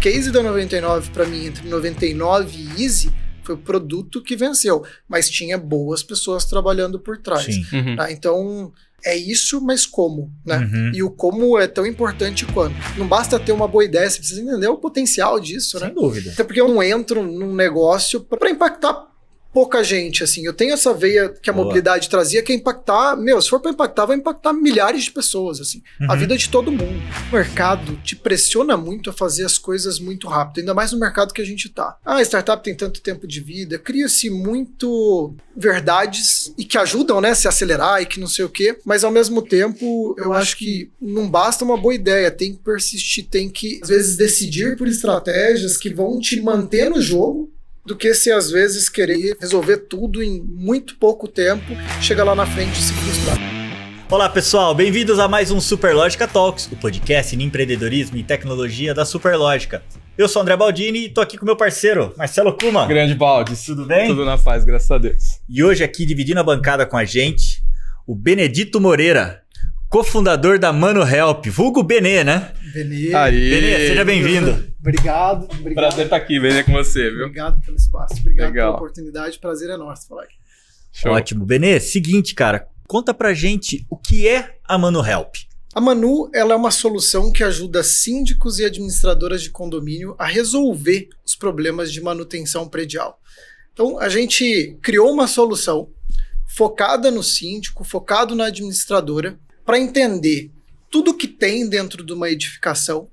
case da 99 para mim entre 99 e Easy foi o produto que venceu, mas tinha boas pessoas trabalhando por trás. Uhum. Tá? Então é isso, mas como, né? Uhum. E o como é tão importante quanto. Não basta ter uma boa ideia, você precisa entender o potencial disso, Sem né? Sem dúvida. Até porque eu não entro num negócio para impactar pouca gente, assim. Eu tenho essa veia que a Boa. mobilidade trazia, que é impactar, meu, se for para impactar, vai impactar milhares de pessoas, assim. Uhum. A vida de todo mundo. O mercado te pressiona muito a fazer as coisas muito rápido, ainda mais no mercado que a gente tá. Ah, a startup tem tanto tempo de vida, cria-se muito verdades e que ajudam, né, se acelerar e que não sei o quê, mas ao mesmo tempo, eu acho que não basta uma boa ideia, tem que persistir, tem que às vezes decidir por estratégias que vão te manter no jogo do que se às vezes querer resolver tudo em muito pouco tempo, chega lá na frente e se frustrar. Olá pessoal, bem-vindos a mais um Superlógica Talks, o podcast em empreendedorismo e tecnologia da Superlógica. Eu sou André Baldini e tô aqui com meu parceiro, Marcelo Kuma. Grande Baldi. Tudo bem? Tudo na paz, graças a Deus. E hoje aqui dividindo a bancada com a gente, o Benedito Moreira, cofundador da Mano Help, vulgo Benê, né? Benê. Aí. Benê, seja bem-vindo. Obrigado, obrigado. Prazer estar aqui, Benê, com você, viu? Obrigado pelo espaço, obrigado Legal. pela oportunidade, prazer é nosso falar aqui. Show. Ótimo. Benê, seguinte, cara, conta pra gente o que é a Mano Help. A Manu ela é uma solução que ajuda síndicos e administradoras de condomínio a resolver os problemas de manutenção predial. Então, a gente criou uma solução focada no síndico, focado na administradora, para entender tudo que tem dentro de uma edificação,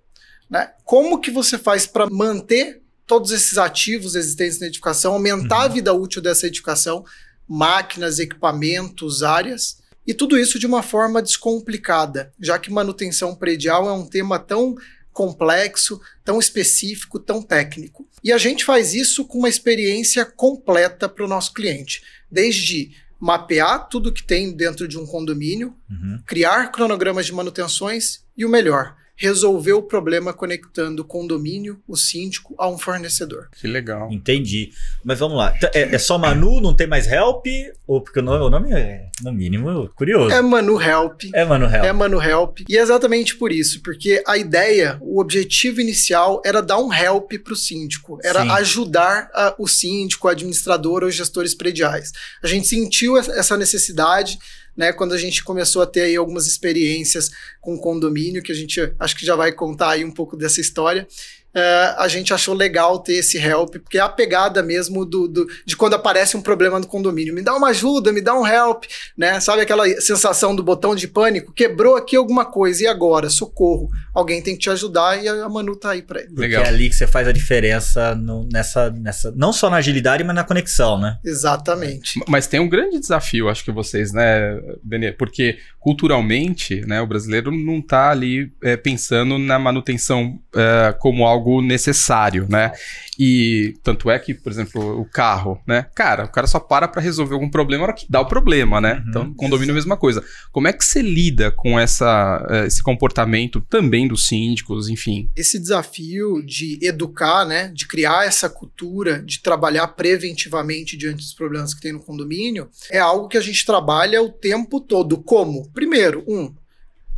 né? Como que você faz para manter todos esses ativos existentes na edificação, aumentar uhum. a vida útil dessa edificação, máquinas, equipamentos, áreas, e tudo isso de uma forma descomplicada, já que manutenção predial é um tema tão complexo, tão específico, tão técnico. E a gente faz isso com uma experiência completa para o nosso cliente, desde mapear tudo que tem dentro de um condomínio, uhum. criar cronogramas de manutenções e o melhor, resolver o problema conectando o condomínio, o síndico, a um fornecedor. Que legal. Entendi. Mas vamos lá. Então, é, é só Manu, não tem mais Help? Ou porque o nome, o nome é, no mínimo, curioso. É Manu Help. É Manu Help. É Manu Help. E é exatamente por isso, porque a ideia, o objetivo inicial era dar um help para o síndico, era Sim. ajudar a, o síndico, o administrador ou gestores prediais. A gente sentiu essa necessidade né? Quando a gente começou a ter aí algumas experiências com condomínio, que a gente acho que já vai contar aí um pouco dessa história uh, a gente achou legal ter esse help, porque é a pegada mesmo do, do, de quando aparece um problema no condomínio. Me dá uma ajuda, me dá um help, né? Sabe aquela sensação do botão de pânico? Quebrou aqui alguma coisa, e agora? Socorro. Alguém tem que te ajudar e a Manu tá aí para ele. Legal. Porque é ali que você faz a diferença no, nessa, nessa. Não só na agilidade, mas na conexão, né? Exatamente. Mas tem um grande desafio, acho que vocês, né, Benê? Porque culturalmente, né, o brasileiro não tá ali é, pensando na manutenção é, como algo algo necessário, né? E tanto é que, por exemplo, o carro, né? Cara, o cara só para para resolver algum problema na hora que dá o problema, né? Uhum, então, condomínio é a mesma coisa. Como é que você lida com essa, eh, esse comportamento também dos síndicos, enfim? Esse desafio de educar, né? De criar essa cultura, de trabalhar preventivamente diante dos problemas que tem no condomínio, é algo que a gente trabalha o tempo todo. Como? Primeiro, um,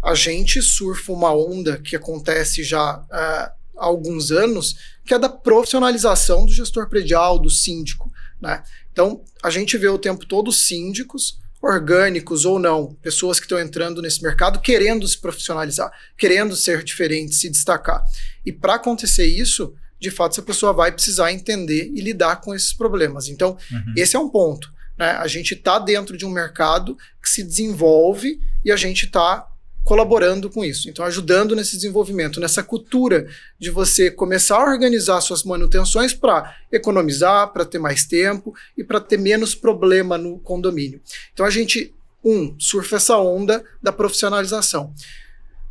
a gente surfa uma onda que acontece já uh, há alguns anos, que é da profissionalização do gestor predial, do síndico. Né? Então, a gente vê o tempo todo síndicos, orgânicos ou não, pessoas que estão entrando nesse mercado querendo se profissionalizar, querendo ser diferente, se destacar. E para acontecer isso, de fato, essa pessoa vai precisar entender e lidar com esses problemas. Então, uhum. esse é um ponto. Né? A gente está dentro de um mercado que se desenvolve e a gente está colaborando com isso. Então, ajudando nesse desenvolvimento, nessa cultura de você começar a organizar suas manutenções para economizar, para ter mais tempo e para ter menos problema no condomínio. Então, a gente, um, surfa essa onda da profissionalização.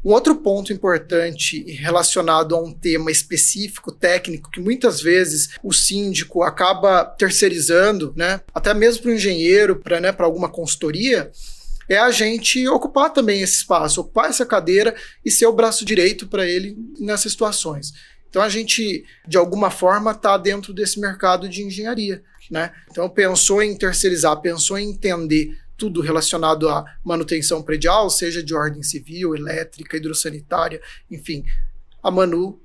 Um outro ponto importante relacionado a um tema específico, técnico, que muitas vezes o síndico acaba terceirizando, né, até mesmo para o engenheiro, para né, alguma consultoria, é a gente ocupar também esse espaço, ocupar essa cadeira e ser o braço direito para ele nessas situações. Então a gente, de alguma forma, está dentro desse mercado de engenharia. Né? Então pensou em terceirizar, pensou em entender tudo relacionado à manutenção predial, seja de ordem civil, elétrica, hidrossanitária, enfim. A Manu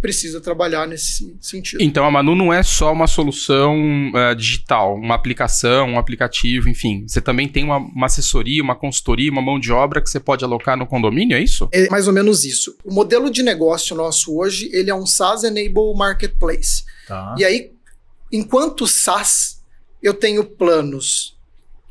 precisa trabalhar nesse sentido. Então a Manu não é só uma solução uh, digital, uma aplicação, um aplicativo, enfim. Você também tem uma, uma, assessoria, uma consultoria, uma mão de obra que você pode alocar no condomínio, é isso? É mais ou menos isso. O modelo de negócio nosso hoje, ele é um SaaS Enable Marketplace. Tá. E aí, enquanto SaaS, eu tenho planos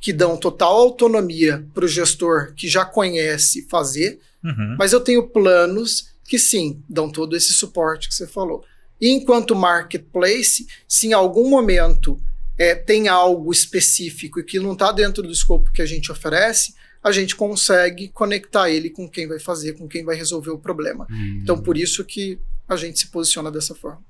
que dão total autonomia para o gestor que já conhece fazer, uhum. mas eu tenho planos que sim, dão todo esse suporte que você falou. E enquanto marketplace, se em algum momento é, tem algo específico e que não está dentro do escopo que a gente oferece, a gente consegue conectar ele com quem vai fazer, com quem vai resolver o problema. Hum. Então, por isso que a gente se posiciona dessa forma.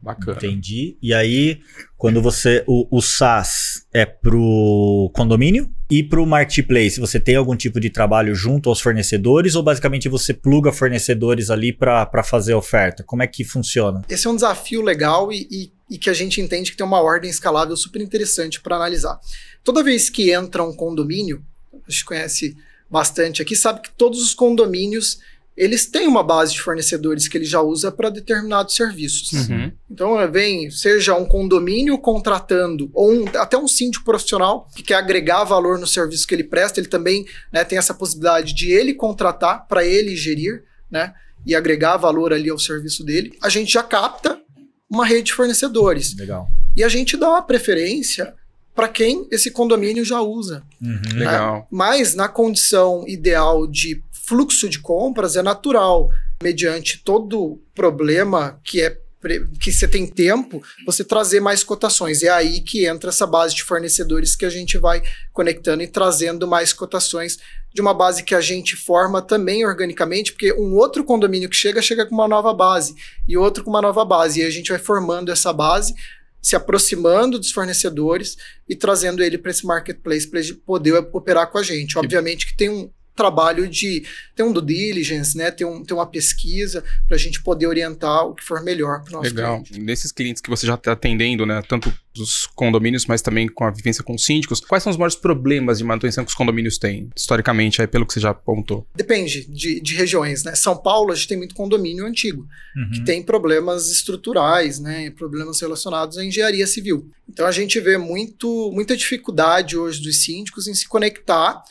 Bacana. Entendi. E aí, quando você. O, o SaaS é pro condomínio e pro marketplace, você tem algum tipo de trabalho junto aos fornecedores ou basicamente você pluga fornecedores ali para fazer oferta? Como é que funciona? Esse é um desafio legal e, e, e que a gente entende que tem uma ordem escalável super interessante para analisar. Toda vez que entra um condomínio, a gente conhece bastante aqui, sabe que todos os condomínios eles têm uma base de fornecedores que ele já usa para determinados serviços. Uhum. Então, vem, seja um condomínio contratando, ou um, até um síndico profissional que quer agregar valor no serviço que ele presta, ele também né, tem essa possibilidade de ele contratar para ele gerir, né? E agregar valor ali ao serviço dele. A gente já capta uma rede de fornecedores. Legal. E a gente dá uma preferência para quem esse condomínio já usa. Uhum. Né? Legal. Mas na condição ideal de fluxo de compras é natural, mediante todo problema que é que você tem tempo, você trazer mais cotações. É aí que entra essa base de fornecedores que a gente vai conectando e trazendo mais cotações de uma base que a gente forma também organicamente, porque um outro condomínio que chega, chega com uma nova base, e outro com uma nova base. E a gente vai formando essa base, se aproximando dos fornecedores e trazendo ele para esse marketplace para ele poder operar com a gente. Obviamente que tem um, trabalho de ter um due diligence, né? Ter, um, ter uma pesquisa para a gente poder orientar o que for melhor para o nosso Legal. cliente. Nesses clientes que você já está atendendo, né? Tanto dos condomínios, mas também com a vivência com síndicos, quais são os maiores problemas de manutenção que os condomínios têm, historicamente, aí, pelo que você já apontou? Depende de, de regiões, né? São Paulo, a gente tem muito condomínio antigo, uhum. que tem problemas estruturais, né? Problemas relacionados à engenharia civil. Então a gente vê muito, muita dificuldade hoje dos síndicos em se conectar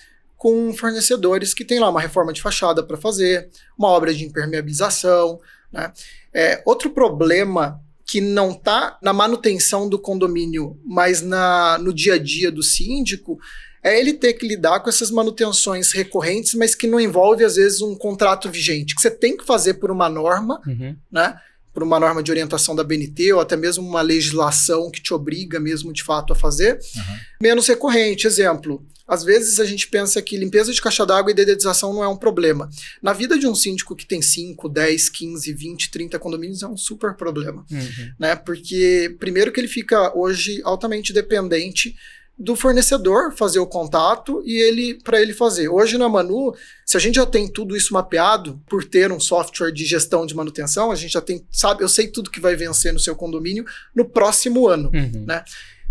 com fornecedores que têm lá uma reforma de fachada para fazer, uma obra de impermeabilização. Né? É, outro problema que não está na manutenção do condomínio, mas na, no dia a dia do síndico, é ele ter que lidar com essas manutenções recorrentes, mas que não envolve, às vezes, um contrato vigente, que você tem que fazer por uma norma, uhum. né? Por uma norma de orientação da BNT ou até mesmo uma legislação que te obriga mesmo de fato a fazer, uhum. menos recorrente. Exemplo, às vezes a gente pensa que limpeza de caixa d'água e dedetização não é um problema. Na vida de um síndico que tem 5, 10, 15, 20, 30 condomínios é um super problema. Uhum. Né? Porque, primeiro, que ele fica hoje altamente dependente do fornecedor fazer o contato e ele para ele fazer. Hoje na Manu, se a gente já tem tudo isso mapeado por ter um software de gestão de manutenção, a gente já tem, sabe, eu sei tudo que vai vencer no seu condomínio no próximo ano, uhum. né?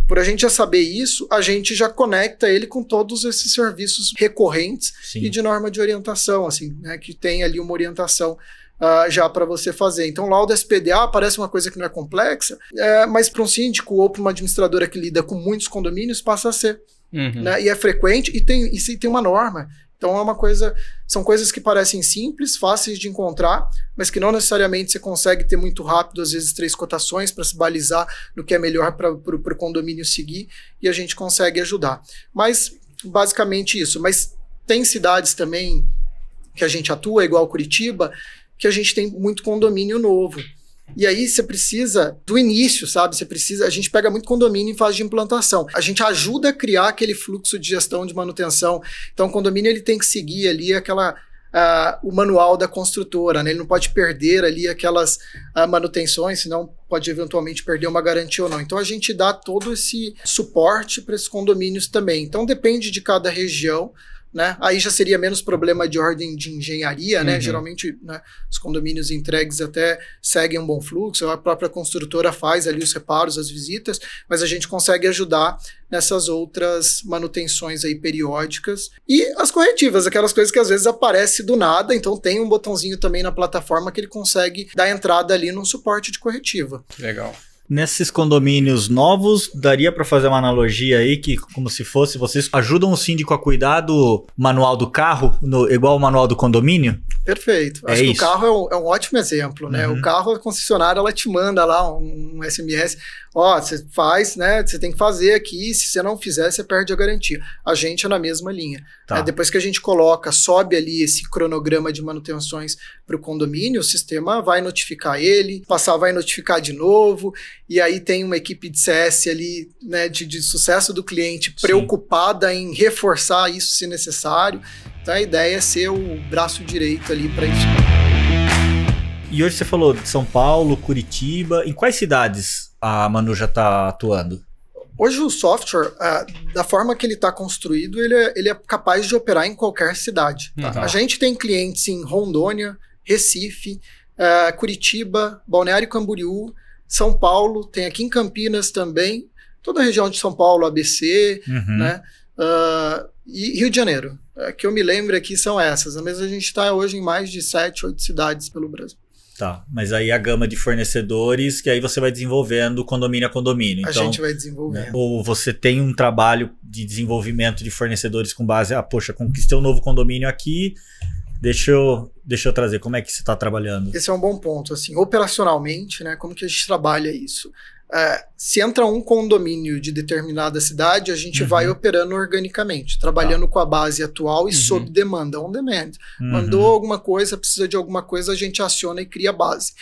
Por a gente já saber isso, a gente já conecta ele com todos esses serviços recorrentes Sim. e de norma de orientação, assim, né, que tem ali uma orientação uh, já para você fazer. Então, lá o da SPDA parece uma coisa que não é complexa, é, mas para um síndico ou para uma administradora que lida com muitos condomínios passa a ser. Uhum. Né? E é frequente e tem, e tem uma norma. Então é uma coisa, são coisas que parecem simples, fáceis de encontrar, mas que não necessariamente você consegue ter muito rápido, às vezes três cotações para se balizar no que é melhor para o condomínio seguir e a gente consegue ajudar. Mas basicamente isso. Mas tem cidades também que a gente atua, igual Curitiba, que a gente tem muito condomínio novo. E aí você precisa do início, sabe? Você precisa. A gente pega muito condomínio em fase de implantação. A gente ajuda a criar aquele fluxo de gestão de manutenção. Então, o condomínio ele tem que seguir ali aquela. Uh, o manual da construtora, né? Ele não pode perder ali aquelas uh, manutenções, senão pode eventualmente perder uma garantia ou não. Então a gente dá todo esse suporte para esses condomínios também. Então depende de cada região né? Aí já seria menos problema de ordem de engenharia, né? Uhum. Geralmente né, os condomínios entregues até seguem um bom fluxo, a própria construtora faz ali os reparos, as visitas, mas a gente consegue ajudar nessas outras manutenções aí periódicas e as corretivas, aquelas coisas que às vezes aparecem do nada, então tem um botãozinho também na plataforma que ele consegue dar entrada ali num suporte de corretiva. Legal. Nesses condomínios novos, daria para fazer uma analogia aí que, como se fosse, vocês ajudam o síndico a cuidar do manual do carro, no, igual o manual do condomínio? Perfeito. É Acho que isso. o carro é um, é um ótimo exemplo, né? Uhum. O carro, a concessionária, ela te manda lá um, um SMS. Ó, você faz, né? Você tem que fazer aqui. Se você não fizer, você perde a garantia. A gente é na mesma linha. Tá. É, depois que a gente coloca, sobe ali esse cronograma de manutenções para o condomínio, o sistema vai notificar ele, passar vai notificar de novo, e aí tem uma equipe de CS ali, né, de, de sucesso do cliente, Sim. preocupada em reforçar isso se necessário. Então a ideia é ser o braço direito ali para isso. E hoje você falou de São Paulo, Curitiba. Em quais cidades a Manu já tá atuando? Hoje o software, ah, da forma que ele está construído, ele é, ele é capaz de operar em qualquer cidade. tá? Uhum. A gente tem clientes em Rondônia, Recife, ah, Curitiba, Balneário Camboriú, São Paulo, tem aqui em Campinas também, toda a região de São Paulo, ABC, Uhum. né? Ah, e Rio de Janeiro. É, que eu me lembro aqui são essas. Mas a gente está hoje em mais de sete, oito cidades pelo Brasil. Tá, mas aí a gama de fornecedores que aí você vai desenvolvendo condomínio a condomínio. A Então, gente vai né, desenvolvendo. ou você tem um trabalho de desenvolvimento de fornecedores com base, ah, poxa, conquistei um novo condomínio aqui, deixa eu, deixa eu trazer. Como é que você está trabalhando? Esse é um bom ponto. Assim, operacionalmente, né, como que a gente trabalha isso? É, se entra um condomínio de determinada cidade, a gente Uhum. vai operando organicamente, trabalhando com a base atual e Uhum. sob demanda, on demand. Uhum. Mandou alguma coisa, precisa de alguma coisa, a gente aciona e cria a base.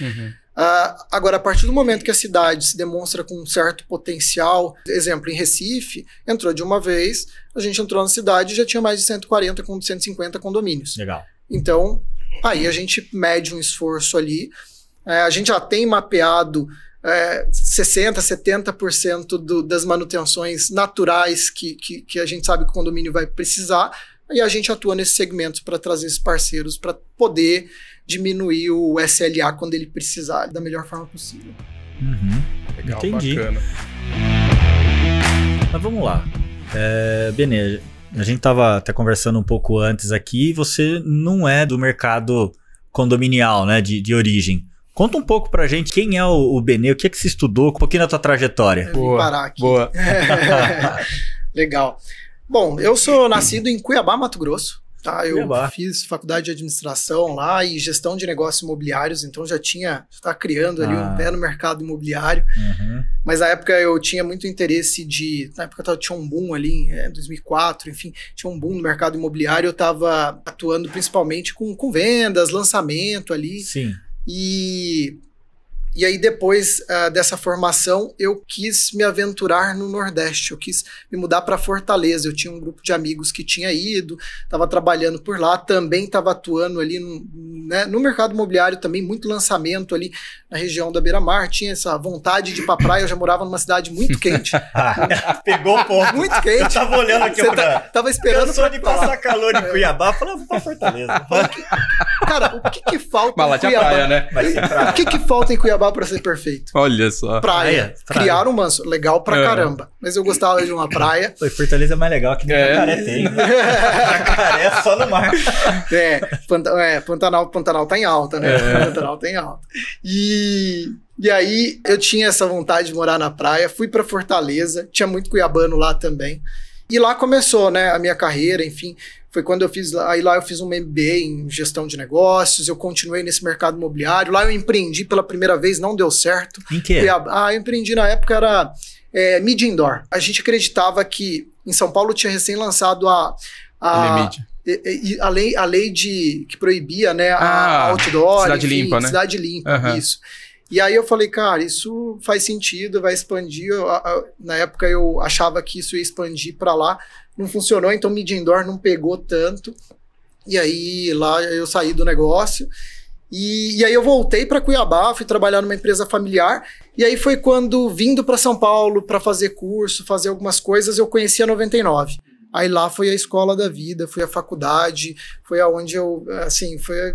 Ah, agora, a partir do momento que a cidade se demonstra com um certo potencial, exemplo, em Recife, entrou de uma vez, a gente entrou na cidade e já tinha mais de 140, com 150 condomínios. Legal. Então, aí a gente mede um esforço ali. É, a gente já tem mapeado é, 60%, 70% do, das manutenções naturais que, que, que a gente sabe que o condomínio vai precisar. E a gente atua nesses segmentos para trazer esses parceiros para poder diminuir o SLA quando ele precisar da melhor forma possível. Uhum. Legal, Entendi. bacana. Mas vamos lá. É, Benê, a gente tava até conversando um pouco antes aqui, você não é do mercado condominial, né, de, de origem. Conta um pouco pra gente quem é o, o Benê, o que é que você estudou, um pouquinho da tua trajetória. Eu Boa, parar aqui. boa. Legal. Bom, eu sou nascido em Cuiabá, Mato Grosso. Tá, eu Cuiabá. fiz faculdade de administração lá e gestão de negócios imobiliários, então já tinha, já estava criando ali Ah. um pé no mercado imobiliário. Uhum. Mas na época eu tinha muito interesse de. Na época tava- tinha um boom ali, em 2004, enfim, tinha um boom no mercado imobiliário. Eu estava atuando principalmente com, com vendas, lançamento ali. Sim. E, e aí, depois ah, dessa formação, eu quis me aventurar no Nordeste. Eu quis me mudar para Fortaleza. Eu tinha um grupo de amigos que tinha ido, estava trabalhando por lá, também estava atuando ali no, né, no mercado imobiliário, também muito lançamento ali na região da Beira Mar. Tinha essa vontade de ir para praia. Eu já morava numa cidade muito quente, Pegou o ponto. muito Eu quente. tava olhando aqui Você pra... tá- tava esperando Cansou pra de passar calor em Cuiabá, falei, vou pra Fortaleza. Cara, o que que falta Mas em tinha Cuiabá? praia, né? Vai ser O que que falta em Cuiabá para ser perfeito? Olha só. praia. Praia. Criaram um manso. Legal pra É. caramba. Mas eu gostava de uma praia. Foi Fortaleza é mais legal que nem É. Jacaré tem. Jacaré é só no mar. é, Panta- é, Pantanal, Pantanal tá em alta, né? É. Pantanal tá em alta. E, e aí eu tinha essa vontade de morar na praia. Fui pra Fortaleza. Tinha muito cuiabano lá também. E lá começou, né, a minha carreira, enfim. Foi quando eu fiz lá, aí lá eu fiz um MBA em gestão de negócios, eu continuei nesse mercado imobiliário. Lá eu empreendi pela primeira vez, não deu certo. Em quê? Cuiabá. Ah, eu empreendi na época, era é, Mid Indoor. A gente acreditava que em São Paulo tinha recém lançado a. a e- e- a lei, a lei de, que proibia né, a Ah, outdoor, cidade limpa, né? Cidade limpa, Aham. isso. E aí eu falei, cara, isso faz sentido, vai expandir. Eu, na época eu achava que isso ia expandir para lá, não funcionou, então Mid Indoor não pegou tanto. E aí lá eu saí do negócio. E, e aí eu voltei para Cuiabá, fui trabalhar numa empresa familiar. E aí foi quando, vindo para São Paulo para fazer curso, fazer algumas coisas, eu conheci a 99. Aí lá foi a escola da vida, foi a faculdade, foi aonde eu, assim, foi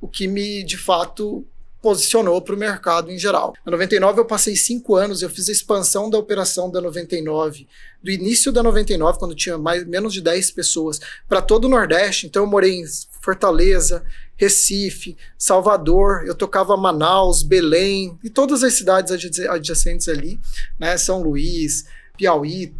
o que me, de fato, posicionou para o mercado em geral. Na 99 eu passei cinco anos, eu fiz a expansão da operação da 99, do início da 99, quando tinha mais, menos de 10 pessoas, para todo o Nordeste. Então eu morei em Fortaleza, Recife, Salvador, eu tocava Manaus, Belém e todas as cidades adjacentes ali, né? São Luís, Piauí,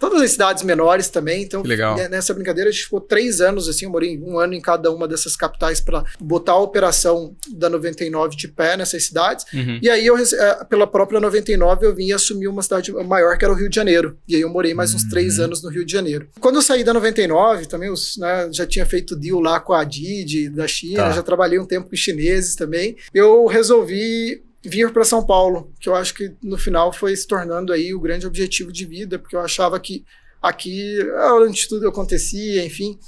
todas as cidades menores também. Então, legal. nessa brincadeira, a gente ficou três anos assim, eu morei um ano em cada uma dessas capitais para botar a operação da 99 de pé nessas cidades. Uhum. E aí, eu, é, pela própria 99, eu vim e assumi uma cidade maior que era o Rio de Janeiro. E aí eu morei mais uns três Uhum. anos no Rio de Janeiro. Quando eu saí da 99, também os, né, já tinha feito deal lá com a Didi da China, Tá. já trabalhei um tempo com chineses também. Eu resolvi vir para São Paulo, que eu acho que no final foi se tornando aí o grande objetivo de vida, porque eu achava que aqui é onde tudo acontecia, enfim.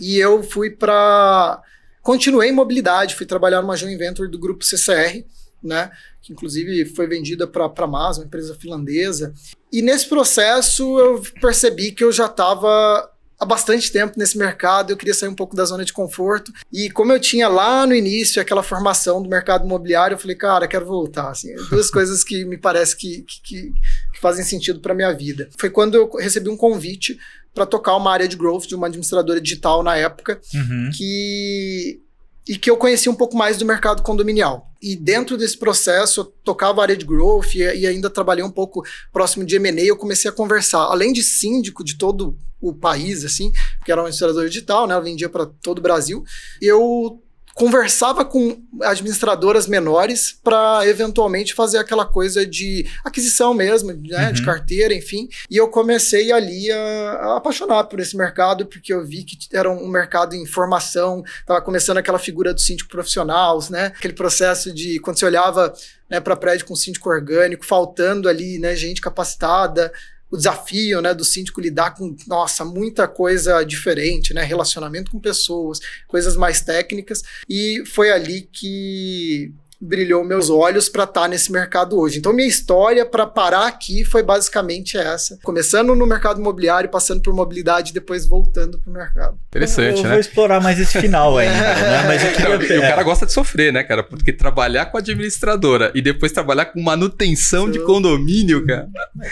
E eu fui para continuei em mobilidade, fui trabalhar numa joint venture do grupo CCR, né, que inclusive foi vendida para a Mas, uma empresa finlandesa. E nesse processo eu percebi que eu já estava há bastante tempo nesse mercado, eu queria sair um pouco da zona de conforto. E como eu tinha lá no início aquela formação do mercado imobiliário, eu falei, cara, quero voltar. Assim, duas coisas que me parece que, que, que- fazem sentido para minha vida. Foi quando eu recebi um convite para tocar uma área de growth de uma administradora digital na época, Uhum. que e que eu conheci um pouco mais do mercado condominial. E dentro desse processo, eu tocava área de growth e, e ainda trabalhei um pouco próximo de M&A, eu comecei a conversar, além de síndico de todo o país, assim, porque era uma administradora digital, né, ela vendia para todo o Brasil, eu conversava com administradoras menores para eventualmente fazer aquela coisa de aquisição mesmo, né, de Uhum. carteira, enfim. E eu comecei ali a, a apaixonar por esse mercado, porque eu vi que era um mercado em formação, estava começando aquela figura do síndico profissional, né, aquele processo de quando você olhava né, para prédio com síndico orgânico, faltando ali né, gente capacitada, o desafio né, do síndico lidar com, nossa, muita coisa diferente, né, relacionamento com pessoas, coisas mais técnicas, e foi ali que brilhou meus olhos para estar nesse mercado hoje. Então minha história para parar aqui foi basicamente essa, começando no mercado imobiliário, passando por mobilidade e depois voltando para o mercado. Interessante, eu né? vou explorar mais esse final ainda, né? Mas eu Não, queria... e o é, cara gosta de sofrer, né, cara? Porque trabalhar com administradora e depois trabalhar com manutenção de condomínio, cara.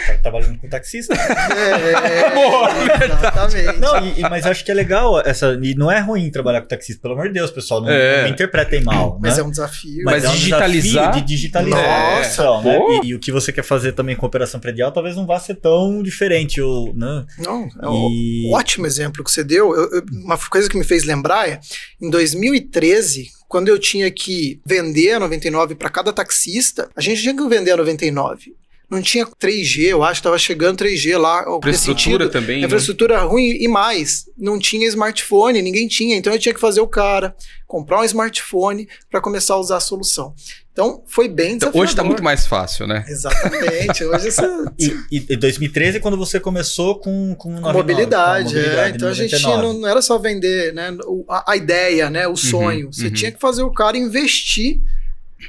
tá trabalhando com taxista. É, Boa, exatamente. Não, e- mas eu acho que é legal essa. E não é ruim trabalhar com taxista, pelo amor de Deus, pessoal. Não, É. não me interpretem mal. Mas né? é um desafio. Mas é um digitalizar- de digitalizar. Nossa, então, né? E, e o que você quer fazer também com operação predial talvez não vá ser tão diferente. Ou, né? Não, é um E- ótimo exemplo que você deu. Eu- eu- uma coisa que me fez lembrar é, em 2013, quando eu tinha que vender a 99 para cada taxista, a gente tinha que vender a 99. Não tinha 3G, eu acho, estava chegando 3G lá. nesse Infraestrutura também. né? Infraestrutura ruim e mais, não tinha smartphone, ninguém tinha, então eu tinha que fazer o cara comprar um smartphone para começar a usar a solução. Então foi bem Então, desafiador. hoje tá muito mais fácil, né? Exatamente, hoje você E, e, e 2013 é quando você começou com, com, 99, mobilidade, com a é. mobilidade Então a gente 99. não, não era só vender né, a, a ideia, né, o sonho. Você uhum. tinha que fazer o cara investir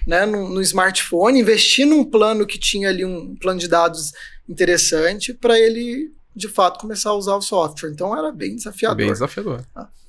né, no, no smartphone, investir num plano que tinha ali um plano de dados interessante para ele de fato começar a usar o software. Então era bem desafiador. Bem desafiador.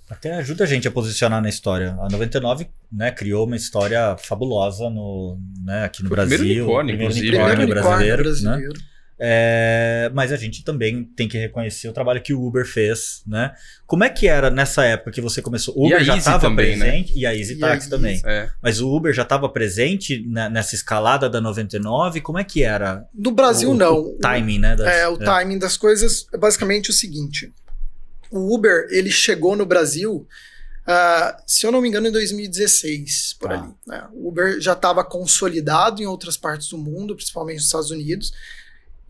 Até ajuda a gente a posicionar na história. A 99 né, criou uma história fabulosa no, né, aqui no Foi o Brasil. primeiro unicórnio, primeiro inclusive, Primeiro unicórnio unicórnio brasileiro. Né? É, mas a gente também tem que reconhecer o trabalho que o Uber fez, né? Como é que era nessa época que você começou? O Uber já estava né? presente e a Easy E Taxi a também. É. Mas o Uber já estava presente na- nessa escalada da 99? Como é que era? Do Brasil, o, não. O timing, né? das- É, o timing das coisas é basicamente o seguinte. O Uber, ele chegou no Brasil, ah, se eu não me engano, em 2016, por Tá. ali. né? O Uber já estava consolidado em outras partes do mundo, principalmente nos Estados Unidos.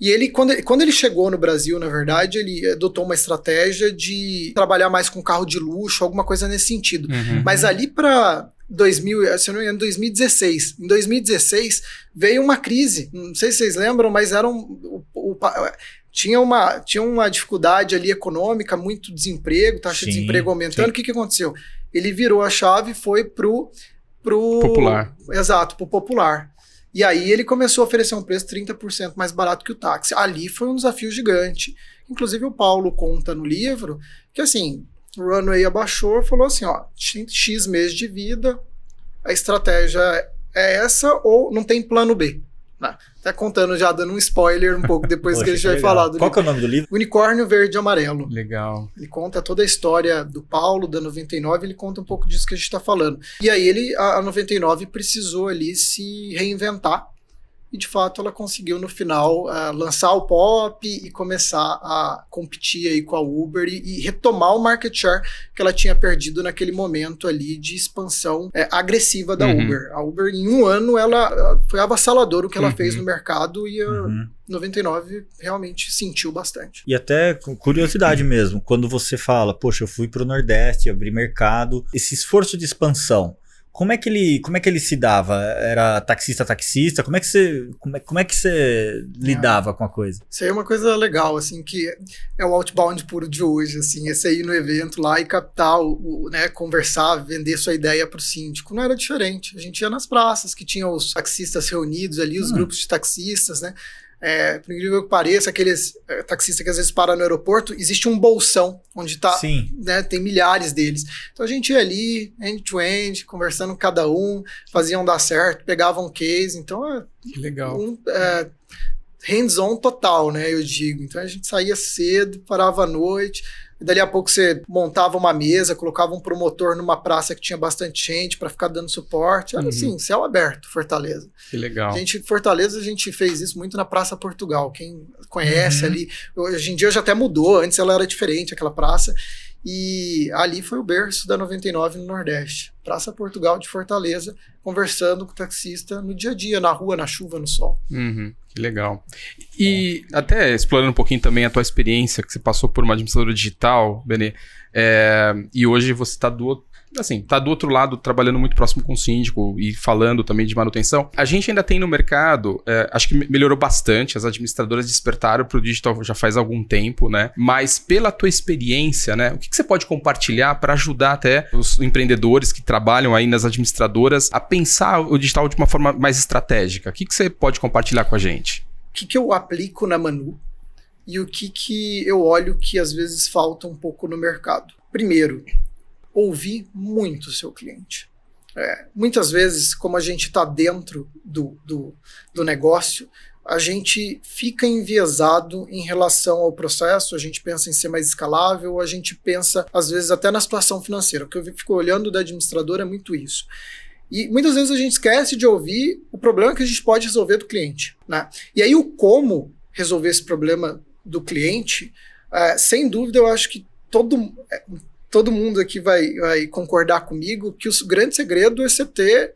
E ele quando, ele, quando ele chegou no Brasil, na verdade, ele adotou uma estratégia de trabalhar mais com carro de luxo, alguma coisa nesse sentido. Uhum. Mas ali para 2000, se eu não me engano, 2016. Em 2016 veio uma crise. Não sei se vocês lembram, mas era um, o- o- pa- tinha uma tinha uma dificuldade ali econômica, muito desemprego, taxa de Sim, desemprego aumentando. sim. O que, que aconteceu? Ele virou a chave e foi pro pro Popular. Exato, pro popular. E aí ele começou a oferecer um preço 30% mais barato que o táxi. Ali foi um desafio gigante. Inclusive o Paulo conta no livro que assim, o Runway abaixou, falou assim, ó, X meses de vida, a estratégia é essa ou não tem plano B. Né? Tá contando já, dando um spoiler um pouco depois Poxa, que a gente vai legal. falar do Qual que é o nome do livro? Unicórnio Verde e Amarelo. Legal. Ele conta toda a história do Paulo, da 99, ele conta um pouco disso que a gente está falando. E aí ele, a, a 99 precisou ali se reinventar. E de fato ela conseguiu no final uh, lançar o pop e começar a competir aí com a Uber e, e, retomar o market share que ela tinha perdido naquele momento ali de expansão é, agressiva da Uhum. Uber. A Uber em um ano ela uh, foi avassalador o que ela Uhum. fez no mercado e a Uhum. 99 realmente sentiu bastante. E até com curiosidade mesmo, quando você fala, poxa, eu fui pro Nordeste, abri mercado, esse esforço de expansão, como é que ele, como é que ele se dava? Era taxista taxista? Como é que você, como é, como é que você lidava com a coisa? Isso aí é uma coisa legal, assim, que é o outbound puro de hoje, assim, esse aí no evento lá e o, né, conversar, vender sua ideia para o síndico. Não era diferente. A gente ia nas praças, que tinham os taxistas reunidos ali, os Hum. grupos de taxistas, né? É, por incrível que pareça, aqueles é, taxistas que às vezes param no aeroporto, existe um bolsão onde tá, Sim. né, tem milhares deles. Então a gente ia ali, end-to-end, conversando com cada um, faziam dar certo, pegavam case. Então é, Que legal. um, é, hands-on total, né? Eu digo. Então a gente saía cedo, parava à noite. E dali a pouco você montava uma mesa, colocava um promotor numa praça que tinha bastante gente para ficar dando suporte. Era Uhum. assim, céu aberto, Fortaleza. Que legal. A gente, Fortaleza, a gente fez isso muito na Praça Portugal. Quem conhece Uhum. ali, hoje em dia já até mudou, antes ela era diferente, aquela praça. E ali foi o berço da 99 no Nordeste. Praça Portugal de Fortaleza, conversando com o taxista no dia a dia, na rua, na chuva, no sol. Uhum, que legal. E até explorando um pouquinho também a tua experiência, que você passou por uma administradora digital, Benê, é, e hoje você está do outro. Assim, tá do outro lado trabalhando muito próximo com o síndico e falando também de manutenção. A gente ainda tem no mercado, é, acho que me- melhorou bastante. As administradoras despertaram para o digital já faz algum tempo, né? Mas pela tua experiência, né? O que, que você pode compartilhar para ajudar até os empreendedores que trabalham aí nas administradoras a pensar o digital de uma forma mais estratégica? O que, que você pode compartilhar com a gente? o que, que eu aplico na Manu e o que, que eu olho que às vezes falta um pouco no mercado. Primeiro, ouvir muito o seu cliente. É, muitas vezes, como a gente está dentro do, do, do negócio, a gente fica enviesado em relação ao processo, a gente pensa em ser mais escalável, a gente pensa, às vezes, até na situação financeira. O que eu fico olhando da administradora é muito isso. E muitas vezes a gente esquece de ouvir o problema que a gente pode resolver do cliente. Né? E aí, o como resolver esse problema do cliente, é, sem dúvida, eu acho que todo, é, todo mundo aqui vai, vai concordar comigo que o grande segredo é você ter.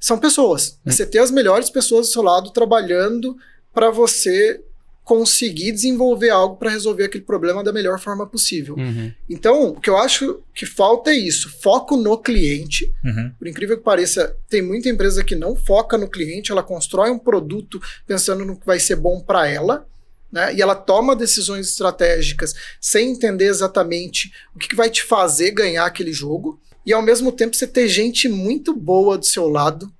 São pessoas. É você ter as melhores pessoas do seu lado trabalhando para você conseguir desenvolver algo para resolver aquele problema da melhor forma possível. Uhum. Então, o que eu acho que falta é isso: foco no cliente. Uhum. Por incrível que pareça, tem muita empresa que não foca no cliente, ela constrói um produto pensando no que vai ser bom para ela. Né? E ela toma decisões estratégicas sem entender exatamente o que, que vai te fazer ganhar aquele jogo. E ao mesmo tempo você ter gente muito boa do seu lado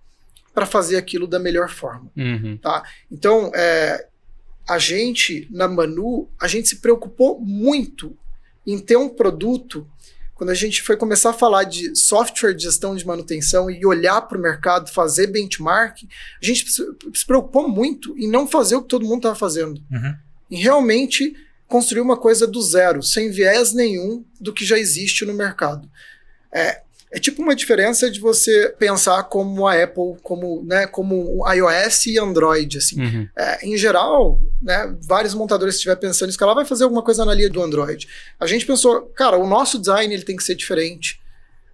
para fazer aquilo da melhor forma. Uhum. Tá? Então, é, a gente, na Manu, a gente se preocupou muito em ter um produto. Quando a gente foi começar a falar de software de gestão de manutenção e olhar para o mercado, fazer benchmark, a gente se preocupou muito em não fazer o que todo mundo estava fazendo. Uhum. Em realmente construir uma coisa do zero, sem viés nenhum do que já existe no mercado. É, é tipo uma diferença de você pensar como a Apple, como, né, como o iOS e Android, assim. Uhum. É, em geral, né, vários montadores, estiver pensando nisso, que ela vai fazer alguma coisa na linha do Android. A gente pensou, cara, o nosso design ele tem que ser diferente.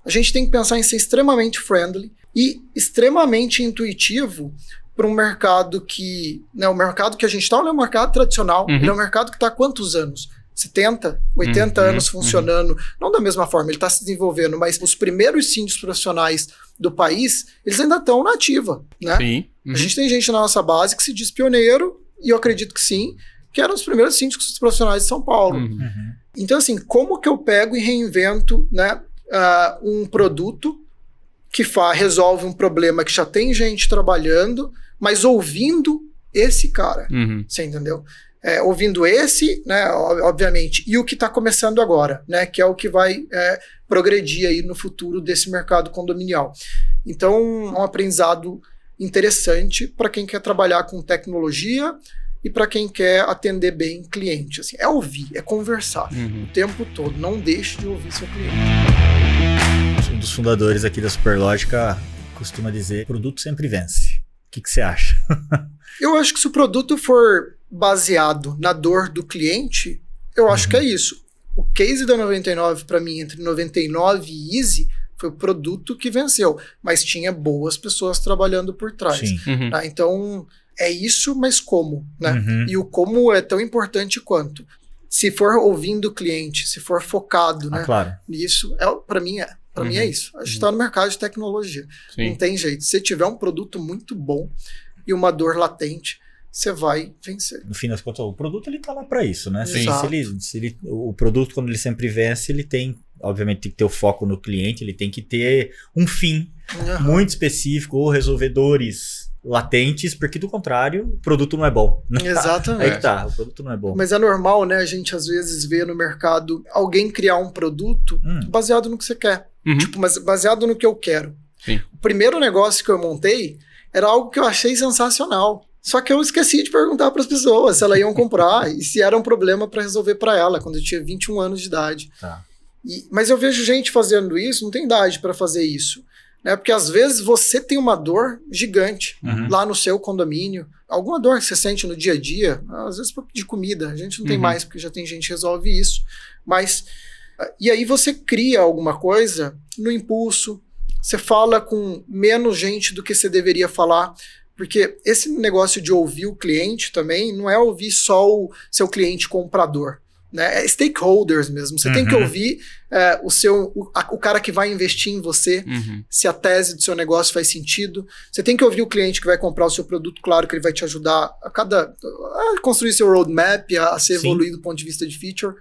A gente tem que pensar em ser extremamente friendly e extremamente intuitivo para um mercado que. Né, o mercado que a gente está não é um mercado tradicional, Uhum. ele é um mercado que está há quantos anos? 70, 80 Uhum, anos funcionando, não da mesma forma, ele está se desenvolvendo, mas os primeiros síndicos profissionais do país, eles ainda estão na ativa, né? Sim. Uhum. A gente tem gente na nossa base que se diz pioneiro, e eu acredito que sim, que eram os primeiros síndicos profissionais de São Paulo. Uhum. Uhum. Então, assim, como que eu pego e reinvento né, ah, um produto que resolve um problema que já tem gente trabalhando, mas ouvindo esse cara? Uhum. Você entendeu? É, ouvindo esse, né, obviamente, e o que está começando agora, né, que é o que vai é, progredir aí no futuro desse mercado condominial. Então, é um aprendizado interessante para quem quer trabalhar com tecnologia e para quem quer atender bem cliente. Assim, é ouvir, é conversar uhum. o tempo todo. Não deixe de ouvir seu cliente. Um dos fundadores aqui da Superlógica costuma dizer: produto sempre vence. O que, que você acha? eu acho que se o produto for baseado na dor do cliente, eu uhum. acho que é isso. O case da 99 para mim entre 99 e Easy foi o produto que venceu, mas tinha boas pessoas trabalhando por trás. Uhum. Tá? Então é isso, mas como, né? Uhum. E o como é tão importante quanto. Se for ouvindo o cliente, se for focado, ah, né? Claro. Nisso, é, para mim é. Para uhum. mim é uhum. isso. A gente está no mercado de tecnologia. Sim. Não tem jeito. Se tiver um produto muito bom e uma dor latente, você vai vencer. No fim das contas, o produto ele tá lá para isso, né? Se, se, ele, se ele, o produto, quando ele sempre vence, ele tem, obviamente, tem que ter o foco no cliente, ele tem que ter um fim uhum. muito específico ou resolvedores latentes, porque do contrário, o produto não é bom. Exatamente. Aí que tá, o produto não é bom. Mas é normal, né? A gente às vezes vê no mercado alguém criar um produto hum. baseado no que você quer. Uhum. Tipo, mas baseado no que eu quero. Sim. O primeiro negócio que eu montei era algo que eu achei sensacional. Só que eu esqueci de perguntar para as pessoas se elas iam comprar e se era um problema para resolver para ela, quando eu tinha 21 anos de idade. Tá. E, mas eu vejo gente fazendo isso, não tem idade para fazer isso. Né? Porque às vezes você tem uma dor gigante uhum. lá no seu condomínio, alguma dor que você sente no dia a dia, às vezes de comida, a gente não uhum. tem mais, porque já tem gente que resolve isso. Mas. E aí você cria alguma coisa no impulso, você fala com menos gente do que você deveria falar. Porque esse negócio de ouvir o cliente também não é ouvir só o seu cliente comprador. Né? É stakeholders mesmo. Você uhum. tem que uhum. ouvir é, o seu o, a, o, cara que vai investir em você, uhum. se a tese do seu negócio faz sentido. Você tem que ouvir o cliente que vai comprar o seu produto, claro que ele vai te ajudar a cada a construir seu roadmap, a, a ser evoluído do ponto de vista de feature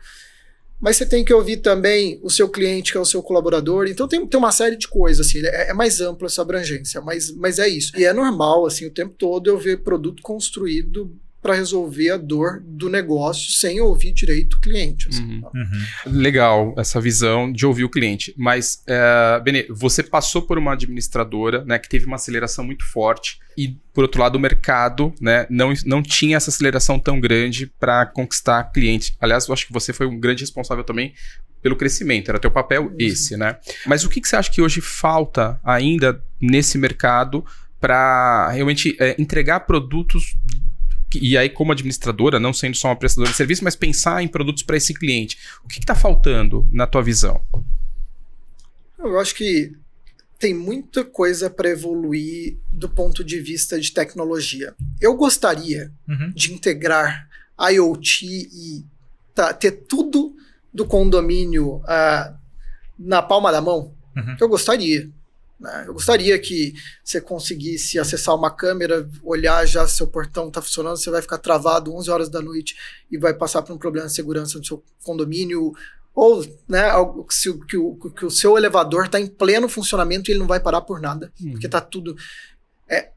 mas você tem que ouvir também o seu cliente, que é o seu colaborador. Então tem, tem uma série de coisas, assim, é, é mais ampla essa abrangência, mas, mas é isso. E é normal, assim, o tempo todo eu ver produto construído para resolver a dor do negócio sem ouvir direito o cliente. Assim, uhum, uhum. Legal essa visão de ouvir o cliente. Mas, uh, Benê, você passou por uma administradora né, que teve uma aceleração muito forte e, por outro lado, o mercado né, não, não tinha essa aceleração tão grande para conquistar clientes. Aliás, eu acho que você foi um grande responsável também pelo crescimento, era teu papel uhum. esse, né? Mas o que, que você acha que hoje falta ainda nesse mercado para realmente é, entregar produtos e aí, como administradora, não sendo só uma prestadora de serviço, mas pensar em produtos para esse cliente. O que está faltando na tua visão? Eu acho que tem muita coisa para evoluir do ponto de vista de tecnologia. Eu gostaria uhum. de integrar IoT e tá, ter tudo do condomínio uh, na palma da mão. Uhum. Eu gostaria. Né? Eu gostaria que você conseguisse acessar uma câmera, olhar já se seu portão está funcionando, você vai ficar travado 11 horas da noite e vai passar por um problema de segurança no seu condomínio, ou né, se, que, o, que o seu elevador está em pleno funcionamento e ele não vai parar por nada, uhum. porque está tudo. É,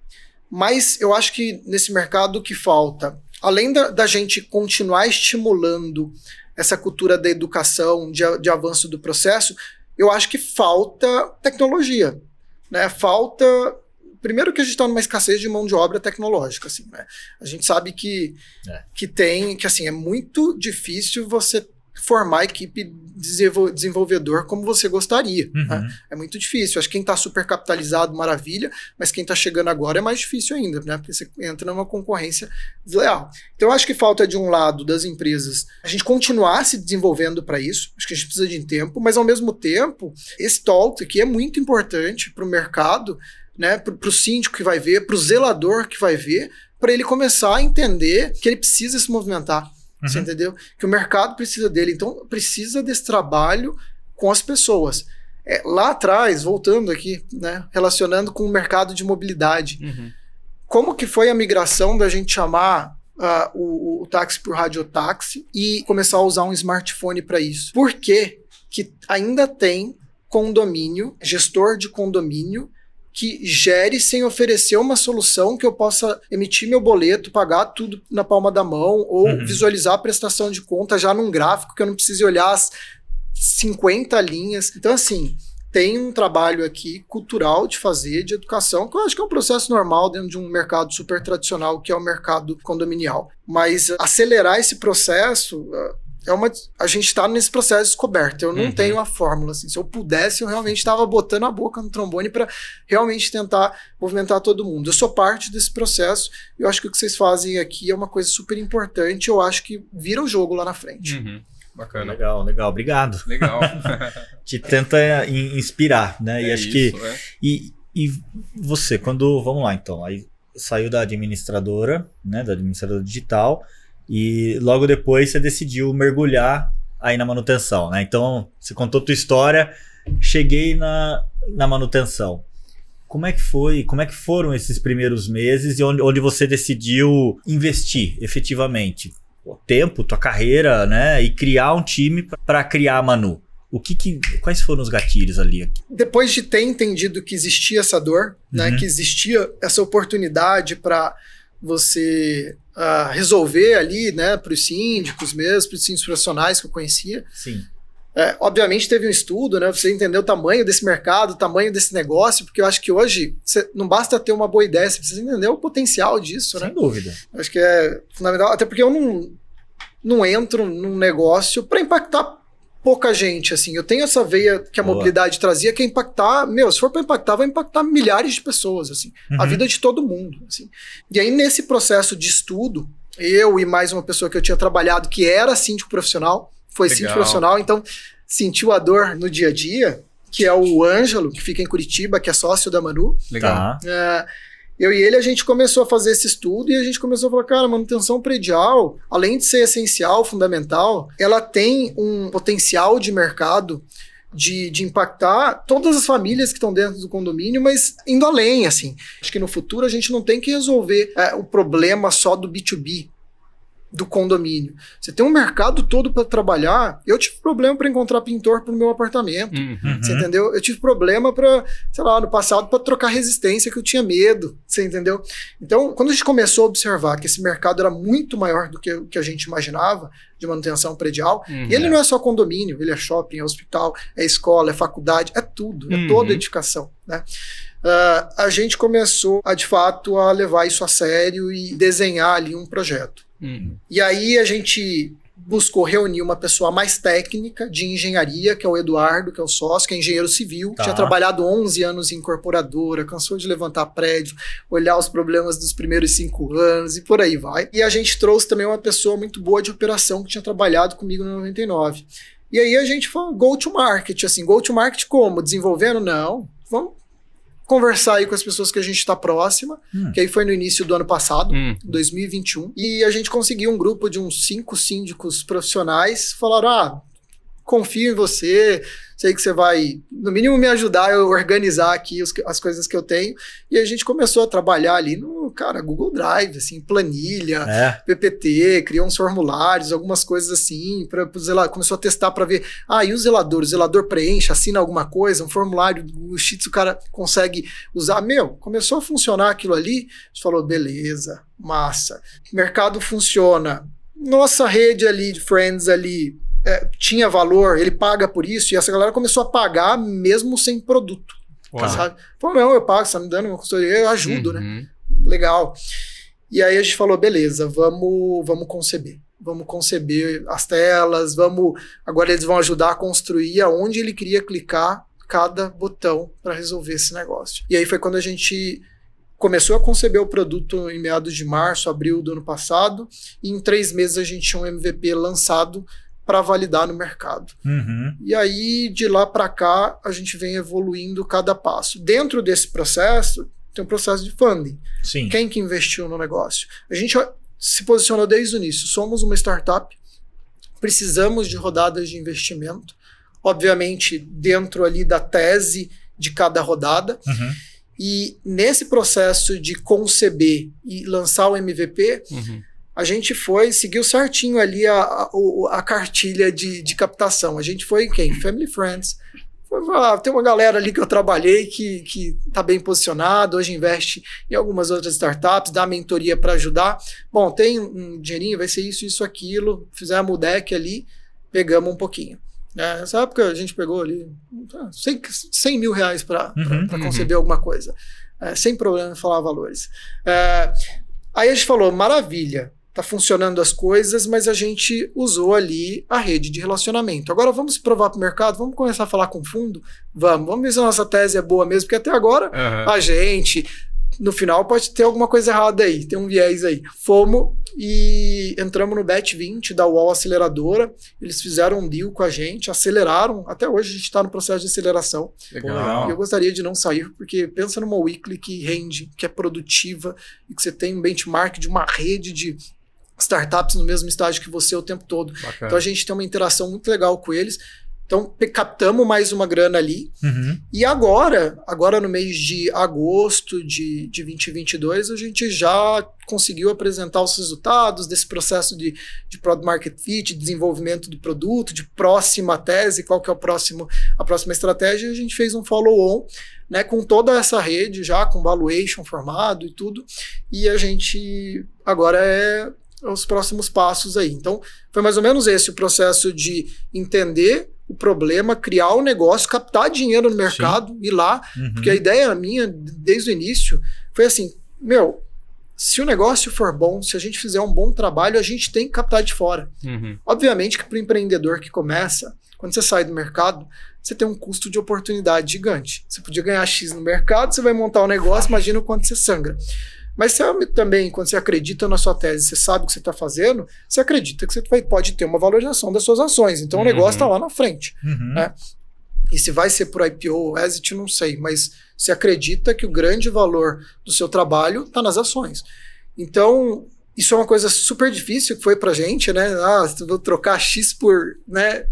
mas eu acho que nesse mercado o que falta, além da, da gente continuar estimulando essa cultura da educação, de, de avanço do processo, eu acho que falta tecnologia né, falta. Primeiro que a gente está numa escassez de mão de obra tecnológica, assim, né? A gente sabe que, é. que tem, que assim, é muito difícil você formar equipe desenvolvedor como você gostaria. Uhum. Né? É muito difícil. Acho que quem está super capitalizado, maravilha, mas quem está chegando agora é mais difícil ainda, né? Porque você entra numa concorrência desleal. Então, eu acho que falta, de um lado, das empresas, a gente continuar se desenvolvendo para isso. Acho que a gente precisa de tempo, mas ao mesmo tempo, esse talk aqui é muito importante para o mercado, né? Para o síndico que vai ver, para o zelador que vai ver, para ele começar a entender que ele precisa se movimentar. Uhum. Você entendeu? Que o mercado precisa dele. Então, precisa desse trabalho com as pessoas. É, lá atrás, voltando aqui, né, relacionando com o mercado de mobilidade, uhum. como que foi a migração da gente chamar uh, o, o, táxi por radiotáxi e começar a usar um smartphone para isso? Por que, que ainda tem condomínio, gestor de condomínio, que gere sem oferecer uma solução que eu possa emitir meu boleto, pagar tudo na palma da mão ou Uhum. visualizar a prestação de conta já num gráfico que eu não precise olhar as 50 linhas. Então, assim, tem um trabalho aqui cultural de fazer, de educação, que eu acho que é um processo normal dentro de um mercado super tradicional, que é o mercado condominial. Mas acelerar esse processo. É uma, a gente está nesse processo de descoberta. Eu não Uhum. tenho a fórmula. Assim. Se eu pudesse, eu realmente estava botando a boca no trombone para realmente tentar movimentar todo mundo. Eu sou parte desse processo. Eu acho que o que vocês fazem aqui é uma coisa super importante. Eu acho que vira o jogo lá na frente. Uhum. Bacana. Legal, legal. Obrigado. Legal. Te tenta in- inspirar, né? e É acho que. isso, é. E, e você, quando. Vamos lá, então. Aí saiu da administradora, né? Da administradora digital. E logo depois você decidiu mergulhar aí na manutenção, né? Então, você contou tua história, cheguei na, na manutenção. Como é que foi? Como é que foram esses primeiros meses e onde, onde você decidiu investir efetivamente? O tempo, tua carreira, né? E criar um time para criar a Manu. O que, que quais foram os gatilhos ali? depois de ter entendido que existia essa dor, né, Uhum. que existia essa oportunidade para você ah, resolver ali, né, para os síndicos mesmo, para os síndicos profissionais que eu conhecia. Sim. É, obviamente teve um estudo, né, pra você entender o tamanho desse mercado, o tamanho desse negócio, porque eu acho que hoje você- não basta ter uma boa ideia, você precisa entender o potencial disso, né? Sem dúvida. Acho que é fundamental, até porque eu não, não entro num negócio para impactar pouca gente, assim. Eu tenho essa veia que a Boa. mobilidade trazia, que é impactar, meu, se for para impactar, vai impactar milhares de pessoas, assim. A Uhum. vida de todo mundo, assim. E aí, nesse processo de estudo, eu e mais uma pessoa que eu tinha trabalhado, que era síndico profissional, foi Legal. síndico profissional, então sentiu a dor no dia a dia, que é o Ângelo, que fica em Curitiba, que é sócio da Manu. Legal. Tá. É, eu e ele, a gente começou a fazer esse estudo e a gente começou a falar, cara, manutenção predial, além de ser essencial, fundamental, ela tem um potencial de mercado de, de impactar todas as famílias que estão dentro do condomínio, mas indo além, assim. Acho que no futuro a gente não tem que resolver é, o problema só do B2B, do condomínio. Você tem um mercado todo para trabalhar. Eu tive problema para encontrar pintor para o meu apartamento. Uhum. Você Uhum. entendeu? Eu tive problema para, sei lá, no passado para trocar resistência que eu tinha medo, você entendeu? Então, quando a gente começou a observar que esse mercado era muito maior do que o que a gente imaginava de manutenção predial, Uhum. e ele não é só condomínio, ele é shopping, é hospital, é escola, é faculdade, é tudo, é Uhum. toda edificação, né? Ah, a gente começou a de fato a levar isso a sério e desenhar ali um projeto. Uhum. E aí a gente buscou reunir uma pessoa mais técnica de engenharia, que é o Eduardo, que é o sócio, que é engenheiro civil, Tá. tinha trabalhado 11 anos em incorporadora, cansou de levantar prédio, olhar os problemas dos primeiros cinco anos e por aí vai. E a gente trouxe também uma pessoa muito boa de operação que tinha trabalhado comigo no 99. E aí a gente falou go to market, assim, go to market como? Desenvolvendo? Não. Vamos conversar aí com as pessoas que a gente está próxima, Hum. que aí foi no início do ano passado. Uhum. 2021. E a gente conseguiu um grupo de uns cinco síndicos profissionais. Falaram: ah, confio em você, sei que você vai, no mínimo, me ajudar a organizar aqui os- as coisas que eu tenho. E a gente começou a trabalhar ali no, cara, Google Drive, assim, planilha, É. PPT, criou uns formulários, algumas coisas assim, para começou a testar para ver, ah, e o zelador, o zelador preenche, assina alguma coisa, um formulário do Sheets o cara consegue usar, meu, começou a funcionar aquilo ali, a gente falou, beleza, massa, mercado funciona, nossa rede ali de friends ali é, tinha valor, ele paga por isso, e essa galera começou a pagar mesmo sem produto, Uau. sabe? Falou, não, eu pago, você tá me dando uma consultoria, eu ajudo, né? Uhum. legal. E aí a gente falou, beleza, vamos, vamos conceber. Vamos conceber as telas, vamos. Agora eles vão ajudar a construir aonde ele queria clicar cada botão para resolver esse negócio. E aí foi quando a gente começou a conceber o produto em meados de março, abril do ano passado, e em três meses a gente tinha um MVP lançado para validar no mercado. Uhum. E aí, de lá para cá, a gente vem evoluindo cada passo. Dentro desse processo, tem um processo de funding. Sim. Quem que investiu no negócio? A gente se posicionou desde o início. Somos uma startup, precisamos de rodadas de investimento, obviamente dentro ali da tese de cada rodada. Uhum. E nesse processo de conceber e lançar o MVP, Uhum. A gente foi, seguiu certinho ali a, a, a cartilha de, de captação. A gente foi quem? Family Friends, Ah, tem uma galera ali que eu trabalhei que está bem posicionado, hoje investe em algumas outras startups, dá mentoria para ajudar. Bom, tem um dinheirinho, vai ser isso, isso, aquilo. Fizemos o deck ali, pegamos um pouquinho. É, nessa época a gente pegou ali 100, 100 mil reais para uhum, conceber uhum. alguma coisa, é, sem problema falar valores. É, aí a gente falou: maravilha, tá funcionando as coisas, mas a gente usou ali a rede de relacionamento. Agora vamos provar para o mercado, vamos começar a falar com fundo? Vamos, vamos ver se a nossa tese é boa mesmo, porque até agora uhum. a gente, no final, pode ter alguma coisa errada aí, tem um viés aí. Fomos e entramos no Bet 20 da UOL Aceleradora, eles fizeram um deal com a gente, aceleraram, até hoje a gente está no processo de aceleração. Legal. E eu gostaria de não sair, porque pensa numa weekly que rende, que é produtiva e que você tem um benchmark de uma rede de startups no mesmo estágio que você o tempo todo. Bacana. Então a gente tem uma interação muito legal com eles. Então captamos mais uma grana ali. Uhum. E agora, agora no mês de agosto de, de 2022, a gente já conseguiu apresentar os resultados desse processo de, de product market fit, desenvolvimento do produto, de próxima tese, qual que é o próximo, a próxima estratégia. A gente fez um follow-on né, com toda essa rede já, com valuation formado e tudo. E a gente agora é os próximos passos aí. Então, foi mais ou menos esse o processo de entender o problema, criar o um negócio, captar dinheiro no mercado, Sim. ir lá, uhum. porque a ideia minha desde o início foi assim, meu, se o negócio for bom, se a gente fizer um bom trabalho, a gente tem que captar de fora. Uhum. Obviamente que para o empreendedor que começa, quando você sai do mercado, você tem um custo de oportunidade gigante. Você podia ganhar X no mercado, você vai montar um negócio, imagina o quanto você sangra. Mas você também, quando você acredita na sua tese, você sabe o que você está fazendo, você acredita que você vai, pode ter uma valorização das suas ações. Então uhum. o negócio está lá na frente. Uhum. Né? E se vai ser por IPO ou exit, não sei, mas você acredita que o grande valor do seu trabalho está nas ações. Então, isso é uma coisa super difícil que foi pra gente, né? Ah, vou trocar X por, né?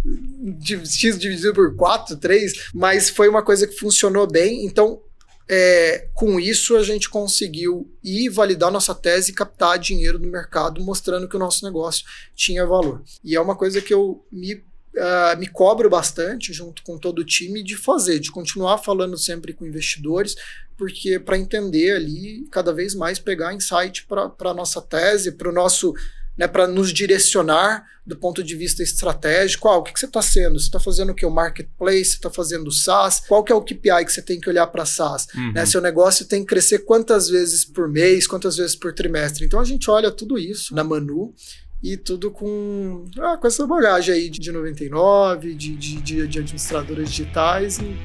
X dividido por 4, 3, mas foi uma coisa que funcionou bem. Então, é, com isso, a gente conseguiu ir validar nossa tese e captar dinheiro no mercado, mostrando que o nosso negócio tinha valor. E é uma coisa que eu me, uh, me cobro bastante, junto com todo o time, de fazer, de continuar falando sempre com investidores, porque para entender ali, cada vez mais pegar insight para a nossa tese, para o nosso né, para nos direcionar do ponto de vista estratégico. Ah, o que, que você está sendo? Você está fazendo o que? O marketplace? Você está fazendo o SaaS? Qual que é o KPI que você tem que olhar para SaaS? Uhum. Né, seu negócio tem que crescer quantas vezes por mês, quantas vezes por trimestre. Então a gente olha tudo isso na Manu e tudo com, ah, com essa bagagem aí de 99, de, de, de, de administradoras digitais. E,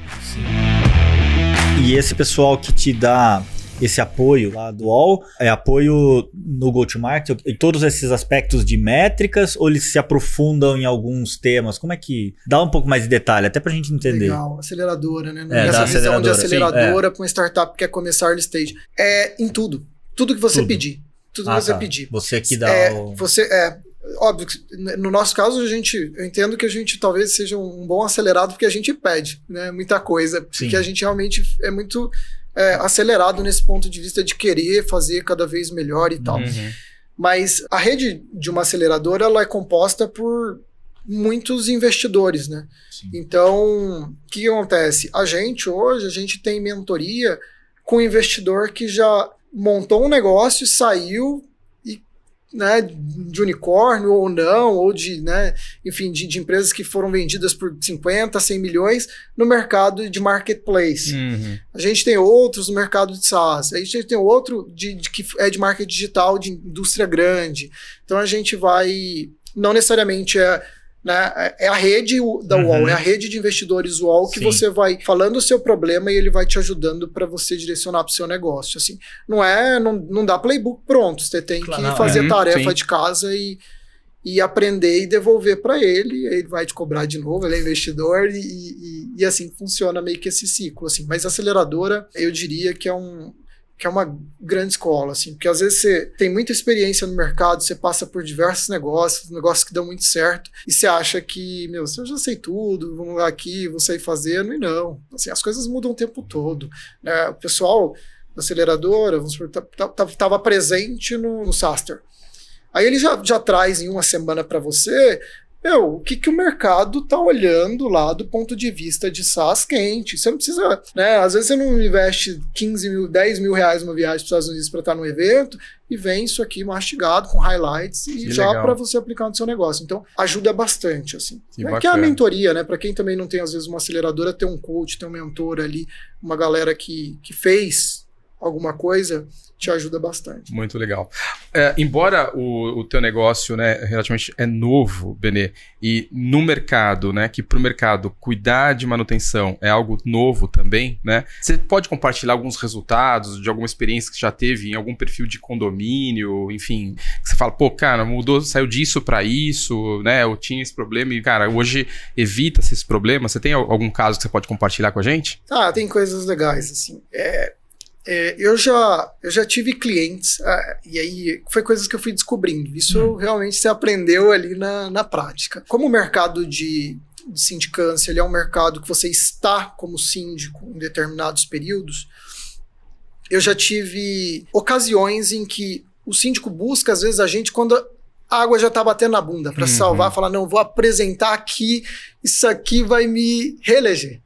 e esse pessoal que te dá esse apoio lá do UOL? É apoio no go-to-market em todos esses aspectos de métricas ou eles se aprofundam em alguns temas? Como é que. Dá um pouco mais de detalhe, até pra gente entender. Legal, aceleradora, né? É, Essa visão de aceleradora para é. uma startup que quer começar early stage. É em tudo. Tudo que você tudo. pedir. Tudo ah, que você tá. pedir. Você que dá é, o... Você é, óbvio que no nosso caso a gente eu entendo que a gente talvez seja um bom acelerado porque a gente pede né muita coisa Sim. porque a gente realmente é muito é, acelerado nesse ponto de vista de querer fazer cada vez melhor e tal. Uhum. Mas a rede de uma aceleradora ela é composta por muitos investidores, né? Sim. Então, o que acontece? A gente hoje, a gente tem mentoria com investidor que já montou um negócio, saiu, né, de unicórnio ou não, ou de, né, enfim, de, de, empresas que foram vendidas por 50, 100 milhões no mercado de marketplace. Uhum. A gente tem outros no mercado de SaaS, a gente tem outro de, de, que é de marketing digital, de indústria grande. Então a gente vai, não necessariamente é né? É a rede da uhum. UOL, é a rede de investidores UOL que Sim. você vai falando o seu problema e ele vai te ajudando para você direcionar para o seu negócio. Assim, não é, não, não dá playbook pronto, você tem claro, que fazer uhum, tarefa sim. de casa e, e aprender e devolver para ele, ele vai te cobrar de novo, ele é investidor e, e, e assim funciona meio que esse ciclo. Assim. Mas aceleradora, eu diria que é um, que é uma grande escola, assim, porque às vezes você tem muita experiência no mercado, você passa por diversos negócios, negócios que dão muito certo, e você acha que, meu, eu já sei tudo, vamos lá aqui, vou sair fazendo, e não. Assim, as coisas mudam o tempo todo. Né? O pessoal da aceleradora, vamos supor, estava presente no, no Saster. Aí ele já, já traz em uma semana para você meu, o que, que o mercado está olhando lá do ponto de vista de SaaS quente. Você não precisa, né? Às vezes você não investe 15 mil, 10 mil reais numa viagem para os Estados Unidos para estar no evento e vem isso aqui mastigado com highlights e Que já para você aplicar no seu negócio. Então, ajuda bastante, assim. Que é que é a mentoria, né? Para quem também não tem, às vezes, uma aceleradora, ter um coach, ter um mentor ali, uma galera que, que fez alguma coisa, te ajuda bastante. Muito legal. É, embora o, o teu negócio, né, relativamente é novo, Benê, e no mercado, né, que para o mercado cuidar de manutenção é algo novo também, né? Você pode compartilhar alguns resultados de alguma experiência que já teve em algum perfil de condomínio, enfim, que você fala, pô, cara, mudou, saiu disso para isso, né? Eu tinha esse problema e, cara, hoje evita-se esse problema. Você tem al- algum caso que você pode compartilhar com a gente? Ah, tem coisas legais, assim. É, é, eu, já, eu já tive clientes, ah, e aí foi coisas que eu fui descobrindo. Isso realmente você aprendeu ali na, na prática. Como o mercado de, de sindicância ele é um mercado que você está como síndico em determinados períodos, eu já tive ocasiões em que o síndico busca, às vezes, a gente quando a água já está batendo na bunda, para Uhum. salvar, falar: não, vou apresentar aqui, isso aqui vai me reeleger.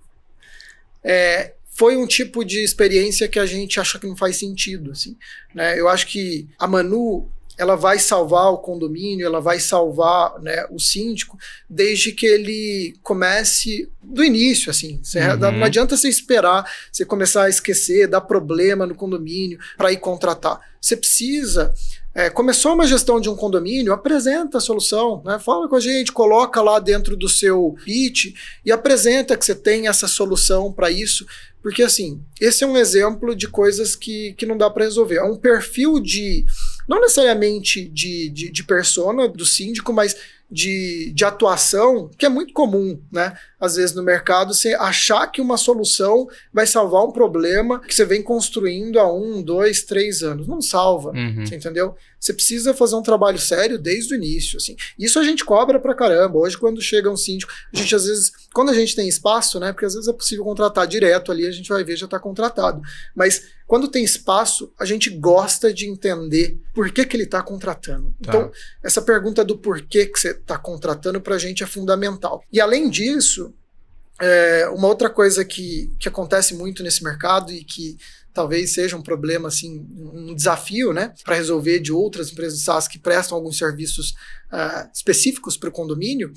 É, foi um tipo de experiência que a gente acha que não faz sentido. Assim, né? Eu acho que a Manu ela vai salvar o condomínio, ela vai salvar né, o síndico, desde que ele comece do início, assim. Você- Uhum. Não adianta você esperar você começar a esquecer, dar problema no condomínio para ir contratar. Você precisa. É, começou uma gestão de um condomínio, apresenta a solução, né? fala com a gente, coloca lá dentro do seu pitch e apresenta que você tem essa solução para isso, porque assim, esse é um exemplo de coisas que, que não dá para resolver. É um perfil de, não necessariamente de, de, de persona do síndico, mas de, de atuação que é muito comum, né? Às vezes no mercado, você achar que uma solução vai salvar um problema que você vem construindo há um, dois, três anos. Não salva. Uhum. Você entendeu? Você precisa fazer um trabalho sério desde o início, assim. Isso a gente cobra pra caramba. Hoje, quando chega um síndico, a gente às vezes, quando a gente tem espaço, né? Porque às vezes é possível contratar direto ali, a gente vai ver já tá contratado. Mas quando tem espaço, a gente gosta de entender por que, que ele tá contratando. Tá. Então, essa pergunta do porquê que você tá contratando pra gente é fundamental. E além disso, é, uma outra coisa que, que acontece muito nesse mercado e que talvez seja um problema, assim, um desafio, né, para resolver de outras empresas de SaaS que prestam alguns serviços ah, específicos para o condomínio,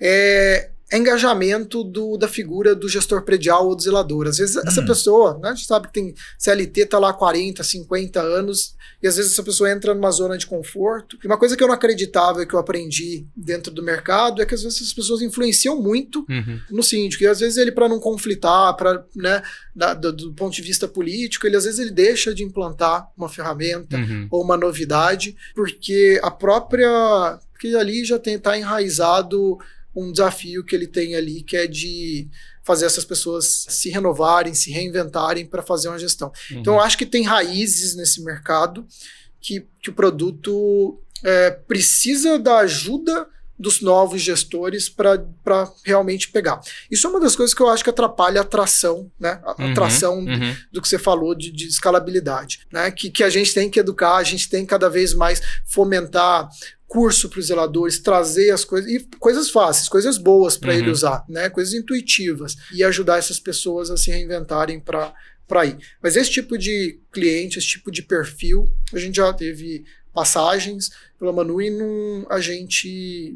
é, é engajamento do, da figura do gestor predial ou do zelador. Às vezes essa Hum. pessoa, né, a gente sabe que tem CLT, tá lá há 40, 50 anos, e às vezes essa pessoa entra numa zona de conforto. E uma coisa que eu não acreditava e que eu aprendi dentro do mercado é que às vezes as pessoas influenciam muito Uhum. no síndico. E às vezes ele, para não conflitar, para, né, da- do, do ponto de vista político, ele às vezes ele deixa de implantar uma ferramenta Uhum. ou uma novidade, porque a própria. Porque ali já está enraizado um desafio que ele tem ali, que é de fazer essas pessoas se renovarem, se reinventarem para fazer uma gestão. Então, eu acho que tem raízes nesse mercado que, que o produto é, precisa da ajuda dos novos gestores para realmente pegar. Isso é uma das coisas que eu acho que atrapalha a atração, né? A Uhum, atração uhum. do que você falou de, de escalabilidade, né? Que, que a gente tem que educar, a gente tem que cada vez mais fomentar curso para os zeladores, trazer as coisas e coisas fáceis, coisas boas para Uhum. ele usar, né? Coisas intuitivas e ajudar essas pessoas a se reinventarem para ir. Mas esse tipo de cliente, esse tipo de perfil, a gente já teve passagens pela Manu e não, a gente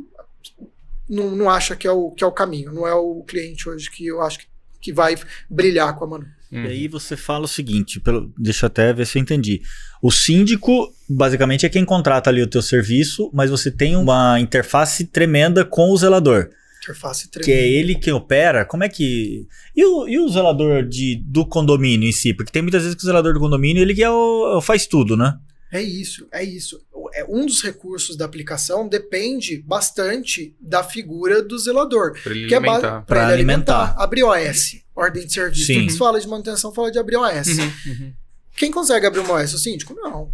não, não acha que é, o, que é o caminho. Não é o cliente hoje que eu acho que, que vai brilhar com a Manu. Uhum. E aí você fala o seguinte, pelo, deixa eu até ver se eu entendi. O síndico, basicamente, é quem contrata ali o teu serviço, mas você tem uma interface tremenda com o zelador. Interface Que é tremenda. ele quem opera, como é que. E o, e o zelador de, do condomínio em si? Porque tem muitas vezes que o zelador do condomínio ele que é o, faz tudo, né? É isso, é isso. É, um dos recursos da aplicação depende bastante da figura do zelador. Pra ele Que é alimentar. para ele alimentar. alimentar. Abrir OS, ordem de serviço. Sim. Quando se fala de manutenção, fala de abrir OS. Uhum, uhum. Quem consegue abrir uma OS? O síndico? Não.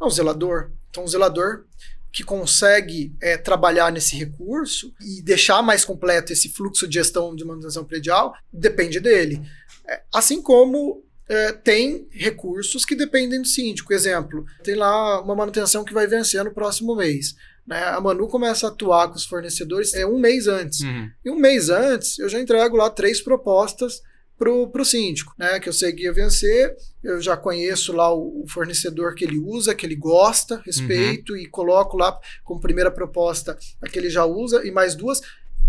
Não, o zelador. Então, o zelador que consegue é, trabalhar nesse recurso e deixar mais completo esse fluxo de gestão de manutenção predial depende dele. É, assim como é, tem recursos que dependem do síndico. Exemplo, tem lá uma manutenção que vai vencer no próximo mês. Né? A Manu começa a atuar com os fornecedores é um mês antes. Uhum. E um mês antes, eu já entrego lá três propostas pro, pro síndico, né? Que eu sei que ia vencer, eu já conheço lá o, o fornecedor que ele usa, que ele gosta, respeito, e coloco lá como primeira proposta a que ele já usa, e mais duas.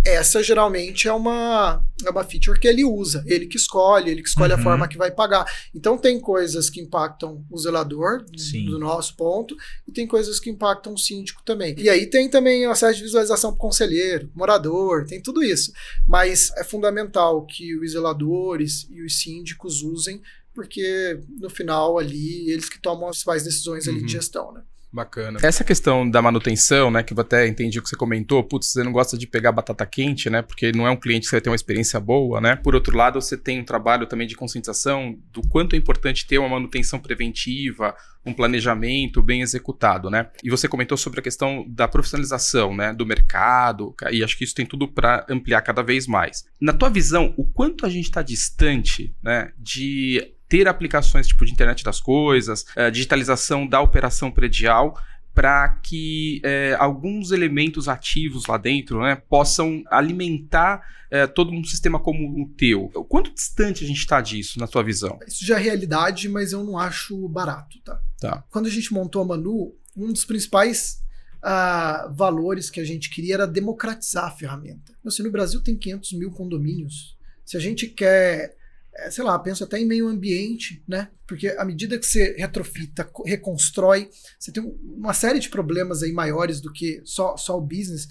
Essa geralmente é uma, é uma feature que ele usa, ele que escolhe, ele que escolhe a Uhum. forma que vai pagar. Então tem coisas que impactam o zelador, Sim. do nosso ponto, e tem coisas que impactam o síndico também. E aí tem também o acesso de visualização para conselheiro, morador, tem tudo isso. Mas é fundamental que os zeladores e os síndicos usem, porque no final ali, eles que tomam as principais decisões ali Uhum. de gestão, né? Bacana. Essa questão da manutenção, né, que eu até entendi o que você comentou, putz, você não gosta de pegar batata quente, né, porque não é um cliente que vai ter uma experiência boa, né? Por outro lado, você tem um trabalho também de conscientização do quanto é importante ter uma manutenção preventiva, um planejamento bem executado, né? E você comentou sobre a questão da profissionalização, né, do mercado, e acho que isso tem tudo para ampliar cada vez mais. Na tua visão, o quanto a gente está distante, né, de ter aplicações tipo de internet das coisas, eh, digitalização da operação predial, para que eh, alguns elementos ativos lá dentro né, possam alimentar eh, todo um sistema como o teu. Quanto distante a gente está disso, na tua visão? Isso já é realidade, mas eu não acho barato, tá? Tá. Quando a gente montou a Manu, um dos principais ah, valores que a gente queria era democratizar a ferramenta. Assim, no Brasil tem 500 mil condomínios. Se a gente quer, eh, sei lá, penso até em meio ambiente, né? Porque à medida que você retrofita, co- reconstrói, você tem um- uma série de problemas aí maiores do que só, só o business.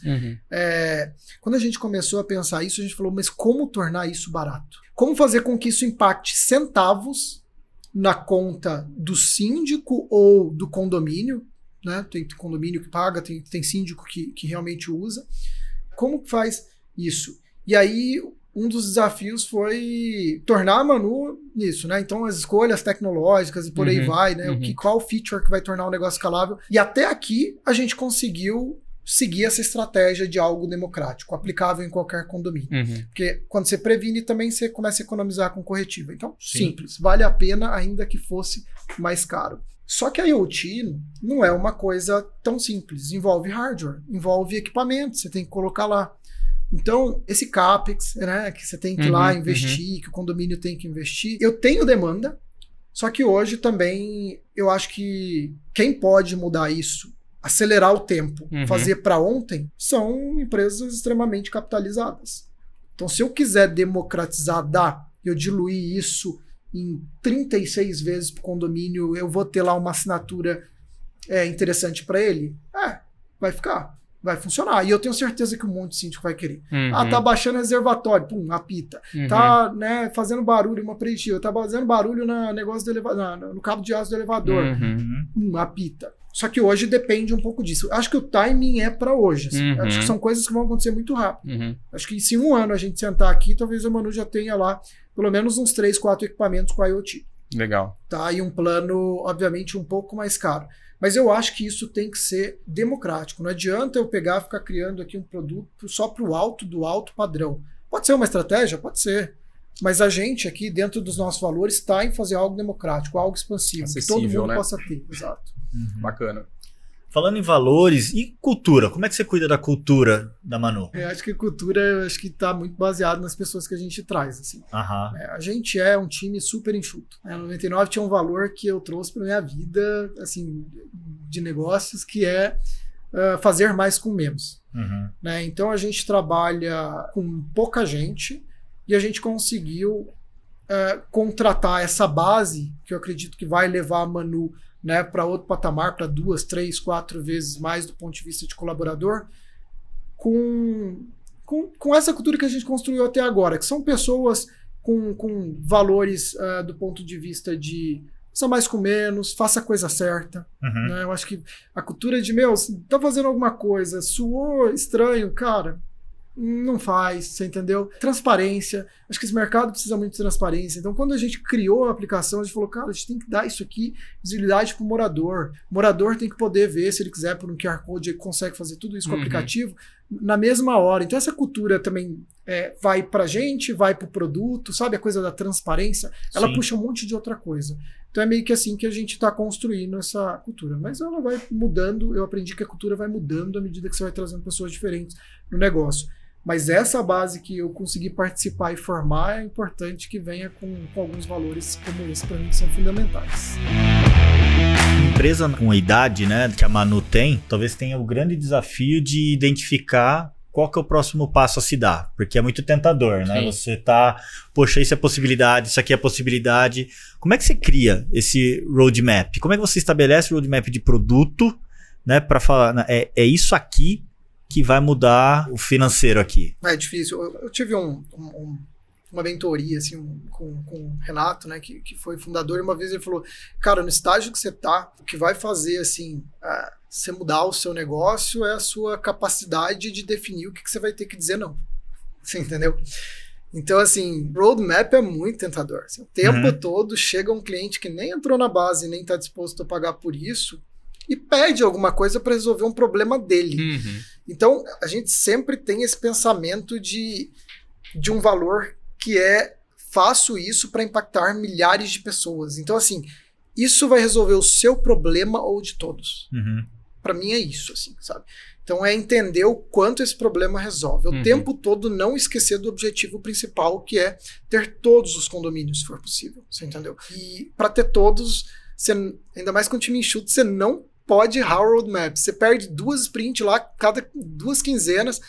É, quando a gente começou a pensar isso, a gente falou, mas como tornar isso barato? Como fazer com que isso impacte centavos na conta do síndico ou do condomínio? Né? Tem condomínio que paga, tem, tem síndico que, que realmente usa. Como faz isso? E aí, um dos desafios foi tornar a Manu nisso, né? Então, as escolhas tecnológicas e por aí Uhum, vai, né? O uhum. que, qual feature que vai tornar o negócio escalável. E até aqui, a gente conseguiu seguir essa estratégia de algo democrático, aplicável em qualquer condomínio. Uhum. Porque quando você previne, também você começa a economizar com corretiva. Então, Sim. simples. Vale a pena, ainda que fosse mais caro. Só que a IoT não é uma coisa tão simples. Envolve hardware, envolve equipamento, você tem que colocar lá. Então, esse CAPEX, né, que você tem que ir lá Uhum, investir, que o condomínio tem que investir, eu tenho demanda, só que hoje também eu acho que quem pode mudar isso, acelerar o tempo, Uhum. fazer para ontem, são empresas extremamente capitalizadas. Então, se eu quiser democratizar, dá, eu diluir isso em 36 vezes para o condomínio, eu vou ter lá uma assinatura é, interessante para ele? É, vai ficar, vai funcionar. E eu tenho certeza que um monte de síndico vai querer. Uhum. Ah, tá baixando reservatório, pum, apita. Uhum. Tá, né, fazendo barulho, uma preenchida. Tá fazendo barulho na negócio do eleva- na- no cabo de aço do elevador, Uhum. hum, apita. Só que hoje depende um pouco disso. Acho que o timing é para hoje. assim. Uhum. Acho que são coisas que vão acontecer muito rápido. Uhum. Acho que se um ano a gente sentar aqui, talvez o Manu já tenha lá pelo menos uns 3, 4 equipamentos com IoT. Legal. Tá? E um plano, obviamente, um pouco mais caro. Mas eu acho que isso tem que ser democrático. Não adianta eu pegar e ficar criando aqui um produto só para o alto do alto padrão. Pode ser uma estratégia? Pode ser. Mas a gente aqui, dentro dos nossos valores, está em fazer algo democrático, algo expansivo, que todo Acessível, mundo né? possa ter. Exato. Bacana. Falando em valores e cultura, como é que você cuida da cultura da Manu? Eu acho que cultura acho que está muito baseado nas pessoas que a gente traz. Assim. Aham. É, a gente é um time super enxuto. né? 99 tinha um valor que eu trouxe para minha vida, assim, de negócios, que é ah, fazer mais com menos. Uhum. né? Então a gente trabalha com pouca gente e a gente conseguiu eh, contratar essa base que eu acredito que vai levar a Manu né, para outro patamar, para duas, três, quatro vezes mais do ponto de vista de colaborador, com, com, com essa cultura que a gente construiu até agora, que são pessoas com, com valores ah, do ponto de vista de faça mais com menos, faça a coisa certa. Uhum. Né? Eu acho que a cultura de, meu, tá fazendo alguma coisa, suou estranho, cara, não faz, você entendeu? Transparência. Acho que esse mercado precisa muito de transparência. Então, quando a gente criou a aplicação, a gente falou, cara, a gente tem que dar isso aqui, visibilidade pro morador. O morador tem que poder ver, se ele quiser, por um QR Code, ele consegue fazer tudo isso com o Uhum. aplicativo. na mesma hora. Então essa cultura também é, vai para a gente, vai para o produto, sabe? A coisa da transparência, ela Sim. puxa um monte de outra coisa. Então é meio que assim que a gente está construindo essa cultura. Mas ela vai mudando, eu aprendi que a cultura vai mudando à medida que você vai trazendo pessoas diferentes no negócio. Mas essa base que eu consegui participar e formar é importante que venha com, com alguns valores como esse para mim que são fundamentais. Empresa com a idade, né, que a Manu tem, talvez tenha o grande desafio de identificar qual que é o próximo passo a se dar, porque é muito tentador, né? Sim. Você tá, poxa, isso é possibilidade, isso aqui é possibilidade. Como é que você cria esse roadmap? Como é que você estabelece o roadmap de produto, né, para falar, né, é, é isso aqui que vai mudar o financeiro aqui? É difícil. Eu, eu tive um- um- um- uma mentoria assim, um- com, com o Renato, né, que, que foi fundador, e uma vez ele falou: Cara, no estágio que você tá, o que vai fazer assim, você mudar o seu negócio é a sua capacidade de definir o que, que você vai ter que dizer não. Você entendeu? Então, assim, roadmap é muito tentador. Assim, o tempo Uhum. todo chega um cliente que nem entrou na base, nem está disposto a pagar por isso, e pede alguma coisa para resolver um problema dele. Uhum. Então, a gente sempre tem esse pensamento de, de um valor que é faço isso para impactar milhares de pessoas. Então, assim, isso vai resolver o seu problema ou de todos. Uhum. Para mim é isso, assim, sabe? Então é entender o quanto esse problema resolve. O Uhum. tempo todo não esquecer do objetivo principal, que é ter todos os condomínios, se for possível. Você entendeu? E para ter todos, você, ainda mais com o time enxuto, você não pode errar o roadmap. Você perde duas sprints lá, cada duas quinzenas.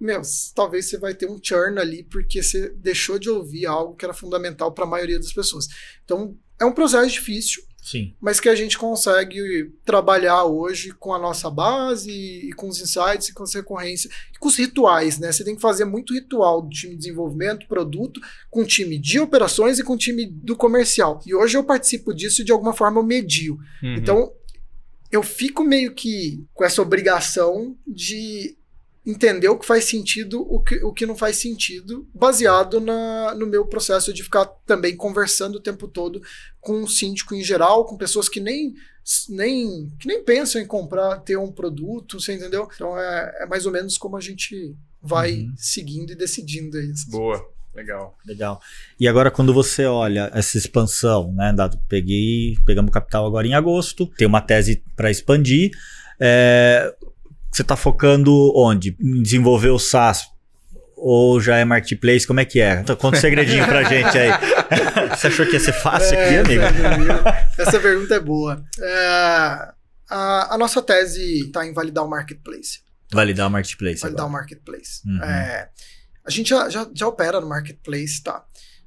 Meu, talvez você vai ter um churn ali porque você deixou de ouvir algo que era fundamental para a maioria das pessoas. Então, é um processo difícil, Sim. mas que a gente consegue trabalhar hoje com a nossa base e com os insights e com as recorrências e com os rituais, né? Você tem que fazer muito ritual do time de desenvolvimento, produto, com o time de operações e com o time do comercial. E hoje eu participo disso e de alguma forma eu medio. Uhum. Então, eu fico meio que com essa obrigação de entender o que faz sentido, o que, o que não faz sentido, baseado na, no meu processo de ficar também conversando o tempo todo com o síndico em geral, com pessoas que nem, nem, que nem pensam em comprar, ter um produto, você entendeu? Então é, é mais ou menos como a gente vai Uhum. seguindo e decidindo isso. Boa, legal. Legal. E agora, quando você olha essa expansão, né? Dado, peguei, pegamos capital agora em agosto, tem uma tese para expandir. é, você está focando onde? Em desenvolver o SaaS ou já é marketplace? Como é que é? Então, Conta um segredinho pra gente aí. você achou que ia ser fácil aqui, É, amigo? essa, essa pergunta é boa. É, a, a nossa tese está em validar o marketplace. Validar o marketplace. validar o agora. marketplace. Uhum. É, a gente já, já, já opera no marketplace, tá?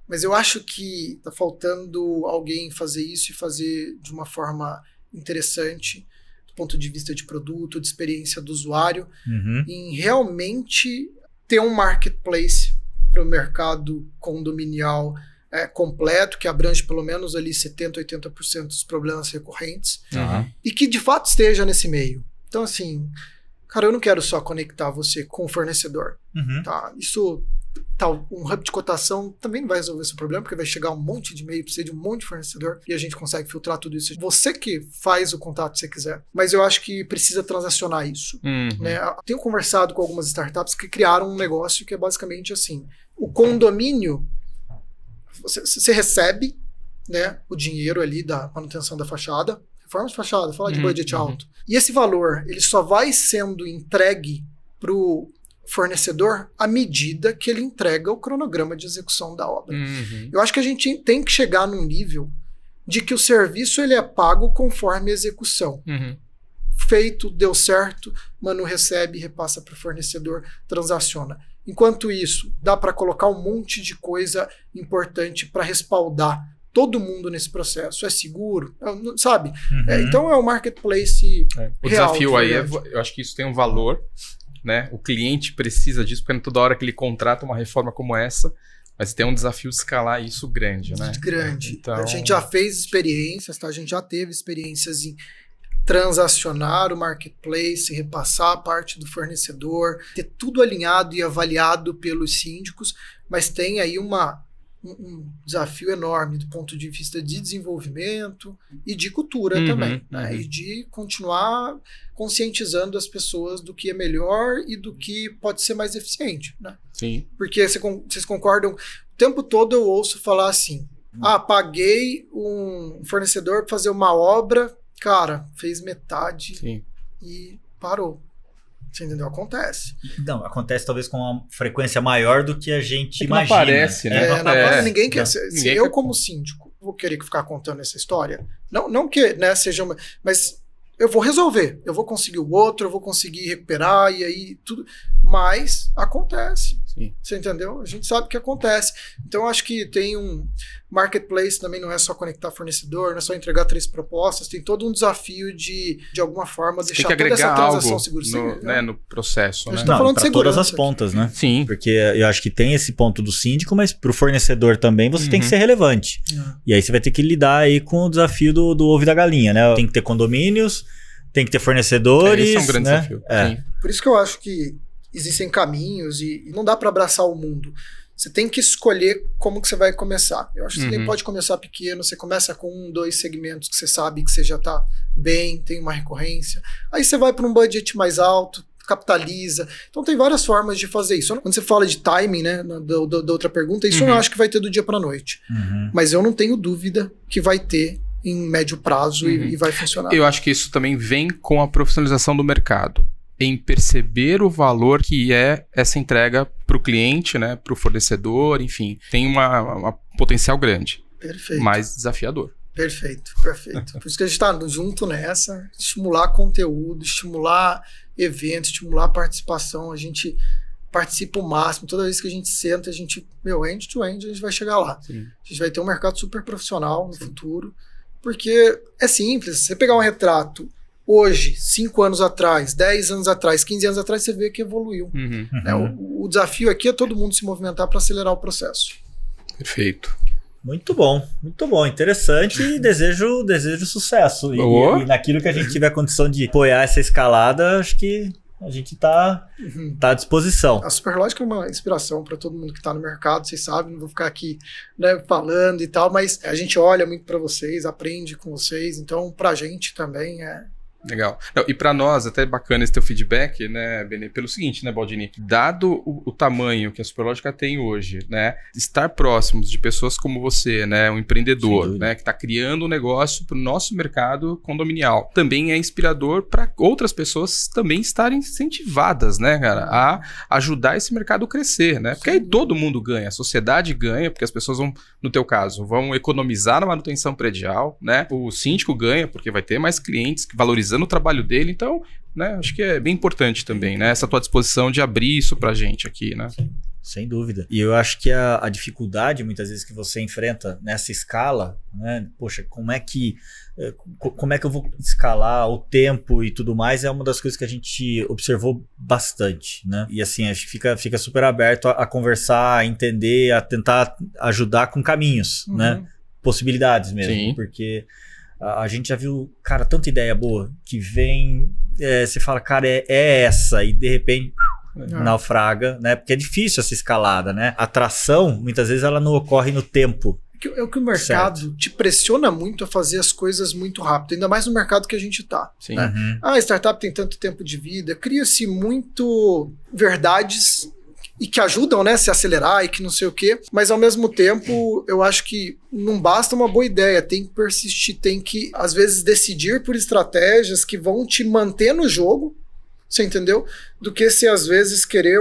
Mas eu acho que tá faltando alguém fazer isso e fazer de uma forma interessante, do ponto de vista de produto, de experiência do usuário, Uhum. em realmente ter um marketplace para o mercado condominial é, completo, que abrange pelo menos ali 70%, 80% dos problemas recorrentes Uhum. e que de fato esteja nesse meio. Então, assim, cara, eu não quero só conectar você com o fornecedor, Uhum. tá? Isso, tal, um hub de cotação também não vai resolver esse problema, porque vai chegar um monte de e-mail, precisa de um monte de fornecedor e a gente consegue filtrar tudo isso. Você que faz o contato se você quiser, mas eu acho que precisa transacionar isso. Uhum. Né? Tenho conversado com algumas startups que criaram um negócio que é basicamente assim: o condomínio, você, você recebe né, o dinheiro ali da manutenção da fachada, reforma de fachada, fala de Uhum, budget uhum. alto. E esse valor ele só vai sendo entregue para o fornecedor à medida que ele entrega o cronograma de execução da obra. Uhum. Eu acho que a gente tem que chegar num nível de que o serviço ele é pago conforme a execução Uhum. feito, deu certo, Manu recebe, repassa para o fornecedor, transaciona. Enquanto isso, dá para colocar um monte de coisa importante para respaldar todo mundo nesse processo. É seguro, É, sabe? É, Uhum. então é o marketplace. É. O Real, desafio de aí, é, eu acho que isso tem um valor, né? O cliente precisa disso, porque toda hora que ele contrata uma reforma como essa, mas tem um desafio de escalar isso grande, né? grande. Então- A gente já fez experiências, tá? A gente já teve experiências em transacionar o marketplace, repassar a parte do fornecedor, ter tudo alinhado e avaliado pelos síndicos, mas tem aí uma um, um, desafio enorme do ponto de vista de desenvolvimento e de cultura Uhum, também, né? uhum. E de continuar conscientizando as pessoas do que é melhor e do que pode ser mais eficiente, né? Sim. Porque vocês concordam? O tempo todo eu ouço falar assim: ah, paguei um fornecedor para fazer uma obra, cara, fez metade Sim. e parou. Você entendeu? Acontece. Não, acontece talvez com uma frequência maior do que a gente É que não imagina. aparece, né? É, não na é, base, ninguém quer. não, Se, se ninguém eu, quer- como síndico, vou querer ficar contando essa história, não, não que né, seja uma. Mas eu vou resolver. Eu vou conseguir o outro, eu vou conseguir recuperar, e aí tudo. Mas acontece. Sim. Você entendeu? A gente sabe que acontece. Então, eu acho que tem um. Marketplace também não é só conectar fornecedor, não é só entregar três propostas, tem todo um desafio de, de alguma forma, deixar que toda essa agregar transação algo segura. no, né, no processo, né? Não, falando de todas as aqui. pontas, né? Sim. Porque eu acho que tem esse ponto do síndico, mas pro fornecedor também você tem que Uhum. ser relevante. E aí você vai ter que lidar aí com o desafio do, do ovo e da galinha, né? Tem que ter condomínios, tem que ter fornecedores. Esse é um grande né? desafio. É. Por isso que eu acho que existem caminhos e, e não dá para abraçar o mundo. Você tem que escolher como que você vai começar. Eu acho que você nem Uhum. pode começar pequeno, você começa com um, dois segmentos que você sabe que você já está bem, tem uma recorrência. Aí você vai para um budget mais alto, capitaliza. Então tem várias formas de fazer isso. Quando você fala de timing, né, da, da- da outra pergunta, isso eu Uhum. não acho que vai ter do dia para noite. Uhum. Mas eu não tenho dúvida que vai ter em médio prazo e- Uhum. e, vai funcionar. Eu acho que isso também vem com a profissionalização do mercado. Em perceber o valor que é essa entrega para o cliente, né, para o fornecedor, enfim, tem uma, uma potencial grande, Perfeito. mas desafiador. Perfeito, perfeito. Por isso que a gente está junto nessa, estimular conteúdo, estimular eventos, estimular participação. A gente participa o máximo. Toda vez que a gente senta, a gente, meu, end to end, a gente vai chegar lá. Sim. A gente vai ter um mercado super profissional no futuro, porque é simples. Você pegar um retrato hoje, cinco anos atrás, 10 anos atrás, 15 anos atrás, você vê que evoluiu. Uhum. né? Uhum. O, o desafio aqui é todo mundo se movimentar para acelerar o processo. Perfeito. Muito bom, muito bom, interessante e desejo, desejo sucesso. E, e naquilo que a gente tiver condição de apoiar essa escalada, acho que a gente tá, Uhum. tá à disposição. A Superlógica é uma inspiração para todo mundo que está no mercado, vocês sabem, não vou ficar aqui né, falando e tal, mas a gente olha muito para vocês, aprende com vocês, então para a gente também é. Legal. Não, e para nós, até bacana esse teu feedback, né, Benê, pelo seguinte, né, Baldini? Dado o, o tamanho que a Superlógica tem hoje, né, estar próximos de pessoas como você, né, um empreendedor, né, que está criando um negócio para o nosso mercado condominial, também é inspirador para outras pessoas também estarem incentivadas, né, cara, a ajudar esse mercado a crescer, né? Porque aí todo mundo ganha, a sociedade ganha, porque as pessoas vão, no teu caso, vão economizar na manutenção predial, né? O síndico ganha, porque vai ter mais clientes valorizando o trabalho dele, então, né, acho que é bem importante também, né? Essa tua disposição de abrir isso pra gente aqui, né? Sem dúvida. E eu acho que a, a dificuldade, muitas vezes, que você enfrenta nessa escala, né? Poxa, como é que. eh, co- Como é que eu vou escalar o tempo e tudo mais? É uma das coisas que a gente observou bastante, né? E assim, a gente fica, fica super aberto a, a conversar, a entender, a tentar ajudar com caminhos, Uhum. né? Possibilidades mesmo. Sim. Porque a, a gente já viu, cara, tanta ideia boa que vem. eh, você fala, cara, é, é essa, e de repente É. naufraga, né? Porque é difícil essa escalada, né? A tração, muitas vezes, ela não ocorre no tempo. que- é o que o mercado te pressiona muito a fazer as coisas muito rápido, ainda mais no mercado que a gente está. Né? Uhum. Ah, a startup tem tanto tempo de vida, cria-se muito verdades e que ajudam, né, se acelerar e que não sei o quê, mas ao mesmo tempo eu acho que não basta uma boa ideia, tem que persistir, tem que às vezes decidir por estratégias que vão te manter no jogo, você entendeu? Do que se às vezes querer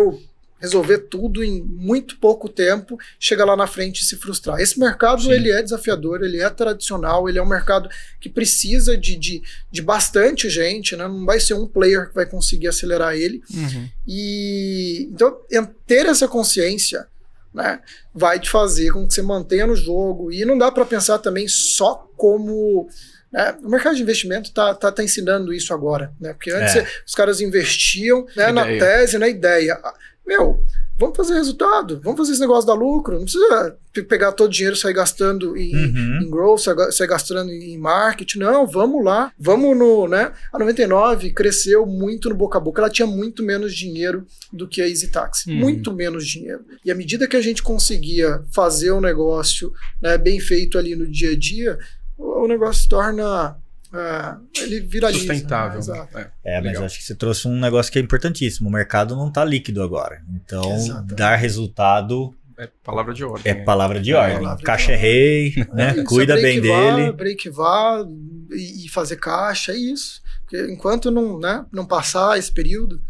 resolver tudo em muito pouco tempo, chega lá na frente e se frustrar. Esse mercado Sim. ele é desafiador, ele é tradicional, ele é um mercado que precisa de, de, de bastante gente, né? não vai ser um player que vai conseguir acelerar ele. Uhum. E então ter essa consciência né, vai te fazer com que você mantenha no jogo. E não dá para pensar também só como. né, o mercado de investimento está tá, tá ensinando isso agora. Né, porque antes É. os caras investiam né, na tese, na ideia. Meu, vamos fazer resultado, vamos fazer esse negócio dar lucro, não precisa pegar todo o dinheiro e sair gastando em, Uhum. em growth, sair gastando em marketing, não, vamos lá, vamos no, né, a 99 cresceu muito no boca a boca, ela tinha muito menos dinheiro do que a Easy Taxi, Uhum. muito menos dinheiro, e à medida que a gente conseguia fazer o negócio né, bem feito ali no dia a dia, o negócio se torna, ah, ele viraliza. né, Sustentável. exato. É. É, mas Legal. acho que você trouxe um negócio que é importantíssimo. O mercado não tá líquido agora. Então, Exatamente. dar resultado É palavra de ordem. é palavra de ordem. palavra de Caixa é rei, né? Isso, Cuida break bem vá, dele. Break vá e, e fazer caixa, é isso. Porque enquanto não, né, não passar esse período,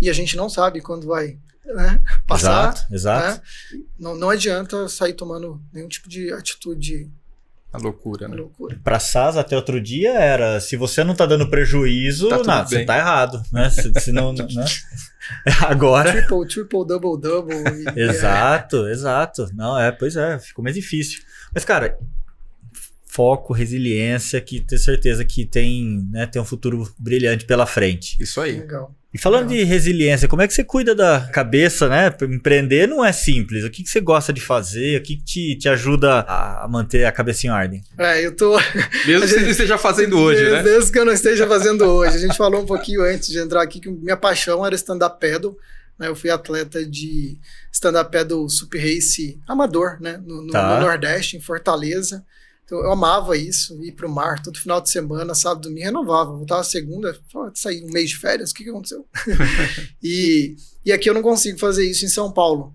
e a gente não sabe quando vai né, passar, Exato, exato. né, não, não adianta sair tomando nenhum tipo de atitude A loucura, né? loucura. Pra SAS até outro dia era, se você não tá dando prejuízo, Tá tudo nada, você bem. tá errado, né? Se, se não, né? Agora, Triple, triple, double, double. e- exato, exato. Não, é, pois é, ficou mais difícil. Mas, cara, foco, resiliência, que tenho certeza que tem, né, tem um futuro brilhante pela frente. Isso é, aí. legal. E falando de resiliência, como é que você cuida da cabeça, né? Empreender não é simples. O que, que você gosta de fazer? O que, que te, te ajuda a manter a cabeça em ordem? É, eu tô. Mesmo que você não esteja fazendo hoje, né? Mesmo que eu não esteja fazendo hoje. A gente falou um pouquinho antes de entrar aqui que minha paixão era stand-up paddle. Né? Eu fui atleta de stand-up paddle super race amador, né? No, no- Tá. no Nordeste, em Fortaleza. Então eu amava isso, ir pro mar todo final de semana, sábado, domingo, renovava. Voltava segunda, pô, saí um mês de férias, o que, que aconteceu? e, e aqui eu não consigo fazer isso em São Paulo.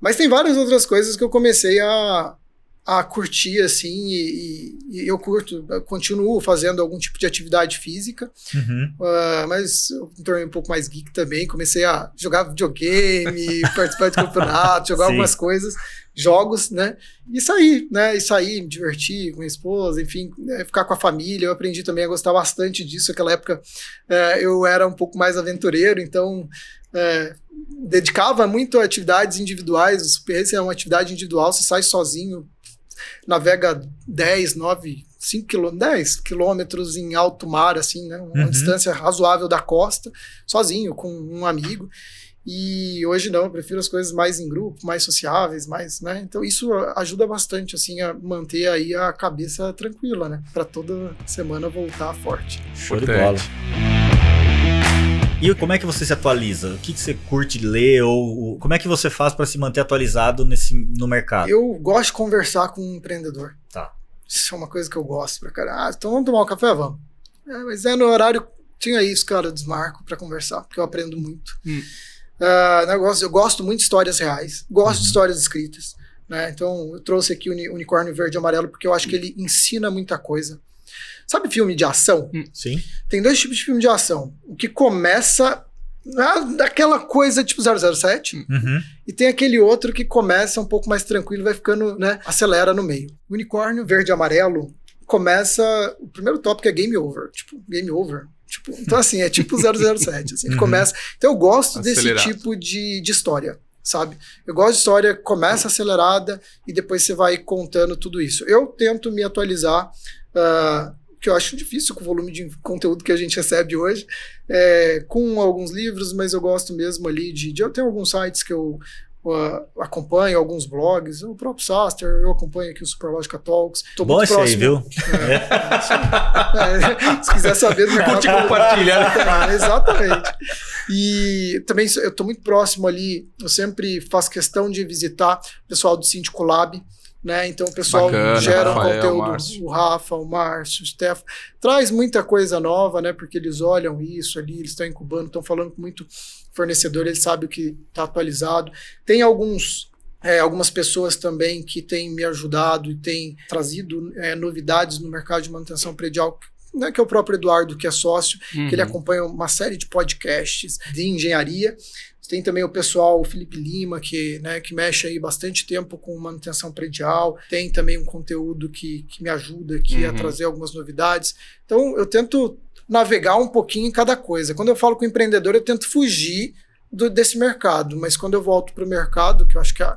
Mas tem várias outras coisas que eu comecei a, a curtir, assim, e, e- eu curto, eu continuo fazendo algum tipo de atividade física, Uhum. ah, mas eu me tornei um pouco mais geek também, comecei a jogar videogame, participar de campeonato, jogar Sim. algumas coisas, jogos, né, e sair, né, e sair, me divertir com minha esposa, enfim, né, ficar com a família, eu aprendi também a gostar bastante disso, naquela época eh, eu era um pouco mais aventureiro, então eh, dedicava muito a atividades individuais, o Super é uma atividade individual, você sai sozinho, navega 10, 9, 5 quilômetros, 10 quilômetros em alto mar, assim, né? Uma Uhum. distância razoável da costa, sozinho, com um amigo. E hoje não, eu prefiro as coisas mais em grupo, mais sociáveis, mais, né? Então isso ajuda bastante, assim, a manter aí a cabeça tranquila, né? Pra toda semana voltar forte. Show de bola. E como é que você se atualiza? O que, que você curte ler? Ou ou como é que você faz para se manter atualizado nesse, no mercado? Eu gosto de conversar com um empreendedor. Tá. Isso é uma coisa que eu gosto pra caralho. Ah, então vamos tomar um café? Vamos. É, mas é no horário. Tinha isso, cara, eu desmarco pra conversar, porque eu aprendo muito. Hum. Ah, negócio, eu gosto muito de histórias reais, gosto de Uhum. histórias escritas. Né? Então, eu trouxe aqui o Uni- Unicórnio Verde e Amarelo porque eu acho que ele ensina muita coisa. Sabe filme de ação? Sim. Tem dois tipos de filme de ação. O que começa ah, daquela coisa tipo 007, Uhum. e tem aquele outro que começa um pouco mais tranquilo, vai ficando, né, acelera no meio. Unicórnio verde e amarelo começa, o primeiro tópico é game over, tipo, game over. Tipo, então assim, é tipo 007, assim, ele Uhum. começa. Então eu gosto desse Acelerado. tipo de, de história, sabe? Eu gosto de história começa acelerada e depois você vai contando tudo isso. Eu tento me atualizar ah, que eu acho difícil com o volume de conteúdo que a gente recebe hoje, é, com alguns livros, mas eu gosto mesmo ali de, de eu tenho alguns sites que eu uh, acompanho, alguns blogs, o próprio Saster, eu acompanho aqui o Superlógica Talks. Tô Bom muito esse aí, próximo. viu? É, se quiser saber do mercado. Curte e compartilha. Ah, exatamente. E também eu estou muito próximo ali, eu sempre faço questão de visitar o pessoal do Síndico Lab. Né? Então o pessoal Bacana, gera um Rafael, conteúdo, Márcio. o Rafa, o Márcio, o Stefan, traz muita coisa nova, né? Porque eles olham isso ali, eles estão incubando, estão falando com muito fornecedor, eles sabem o que está atualizado. Tem alguns é, algumas pessoas também que têm me ajudado e têm trazido é, novidades no mercado de manutenção predial, né, que é o próprio Eduardo, que é sócio, Uhum. que ele acompanha uma série de podcasts de engenharia. Tem também o pessoal, o Felipe Lima, que, né, que mexe aí bastante tempo com manutenção predial. Tem também um conteúdo que, que me ajuda aqui a Uhum. trazer algumas novidades. Então, eu tento navegar um pouquinho em cada coisa. Quando eu falo com o empreendedor, eu tento fugir do- desse mercado. Mas quando eu volto para o mercado, que eu acho que é,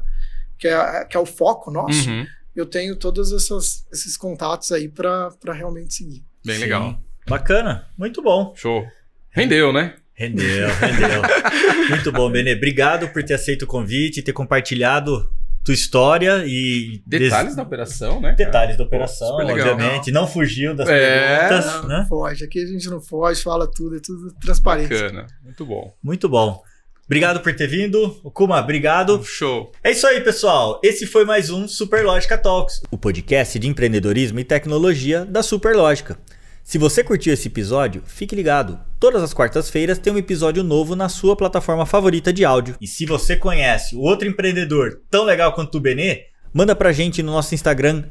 que, é, que é o foco nosso, Uhum. eu tenho todos essas- esses contatos aí para realmente seguir. Bem Sim. legal. Bacana, muito bom. Show. Rendeu, né? Rendeu, rendeu. Muito bom, Benê. Obrigado por ter aceito o convite, ter compartilhado tua história e detalhes des... da operação, né? Cara? Detalhes da operação, Pô, obviamente. Não. não fugiu das é, perguntas, não, né? Não foge. Aqui a gente não foge, fala tudo, é tudo transparente. Bacana, muito bom. Muito bom. Obrigado por ter vindo. Kuma, obrigado. Show. É isso aí, pessoal. Esse foi mais um Superlógica Talks, o podcast de empreendedorismo e tecnologia da Superlógica. Se você curtiu esse episódio, fique ligado. Todas as quartas-feiras tem um episódio novo na sua plataforma favorita de áudio. E se você conhece outro empreendedor tão legal quanto o Benê, manda pra gente no nosso Instagram,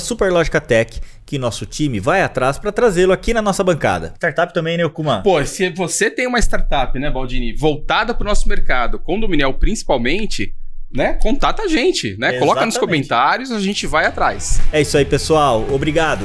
SuperlógicaTech, que nosso time vai atrás para trazê-lo aqui na nossa bancada. Startup também, né, Okuman? Pô, se você tem uma startup, né, Baldini, voltada para o nosso mercado, condominial principalmente, né, contata a gente, né? Exatamente. Coloca nos comentários, a gente vai atrás. É isso aí, pessoal. Obrigado.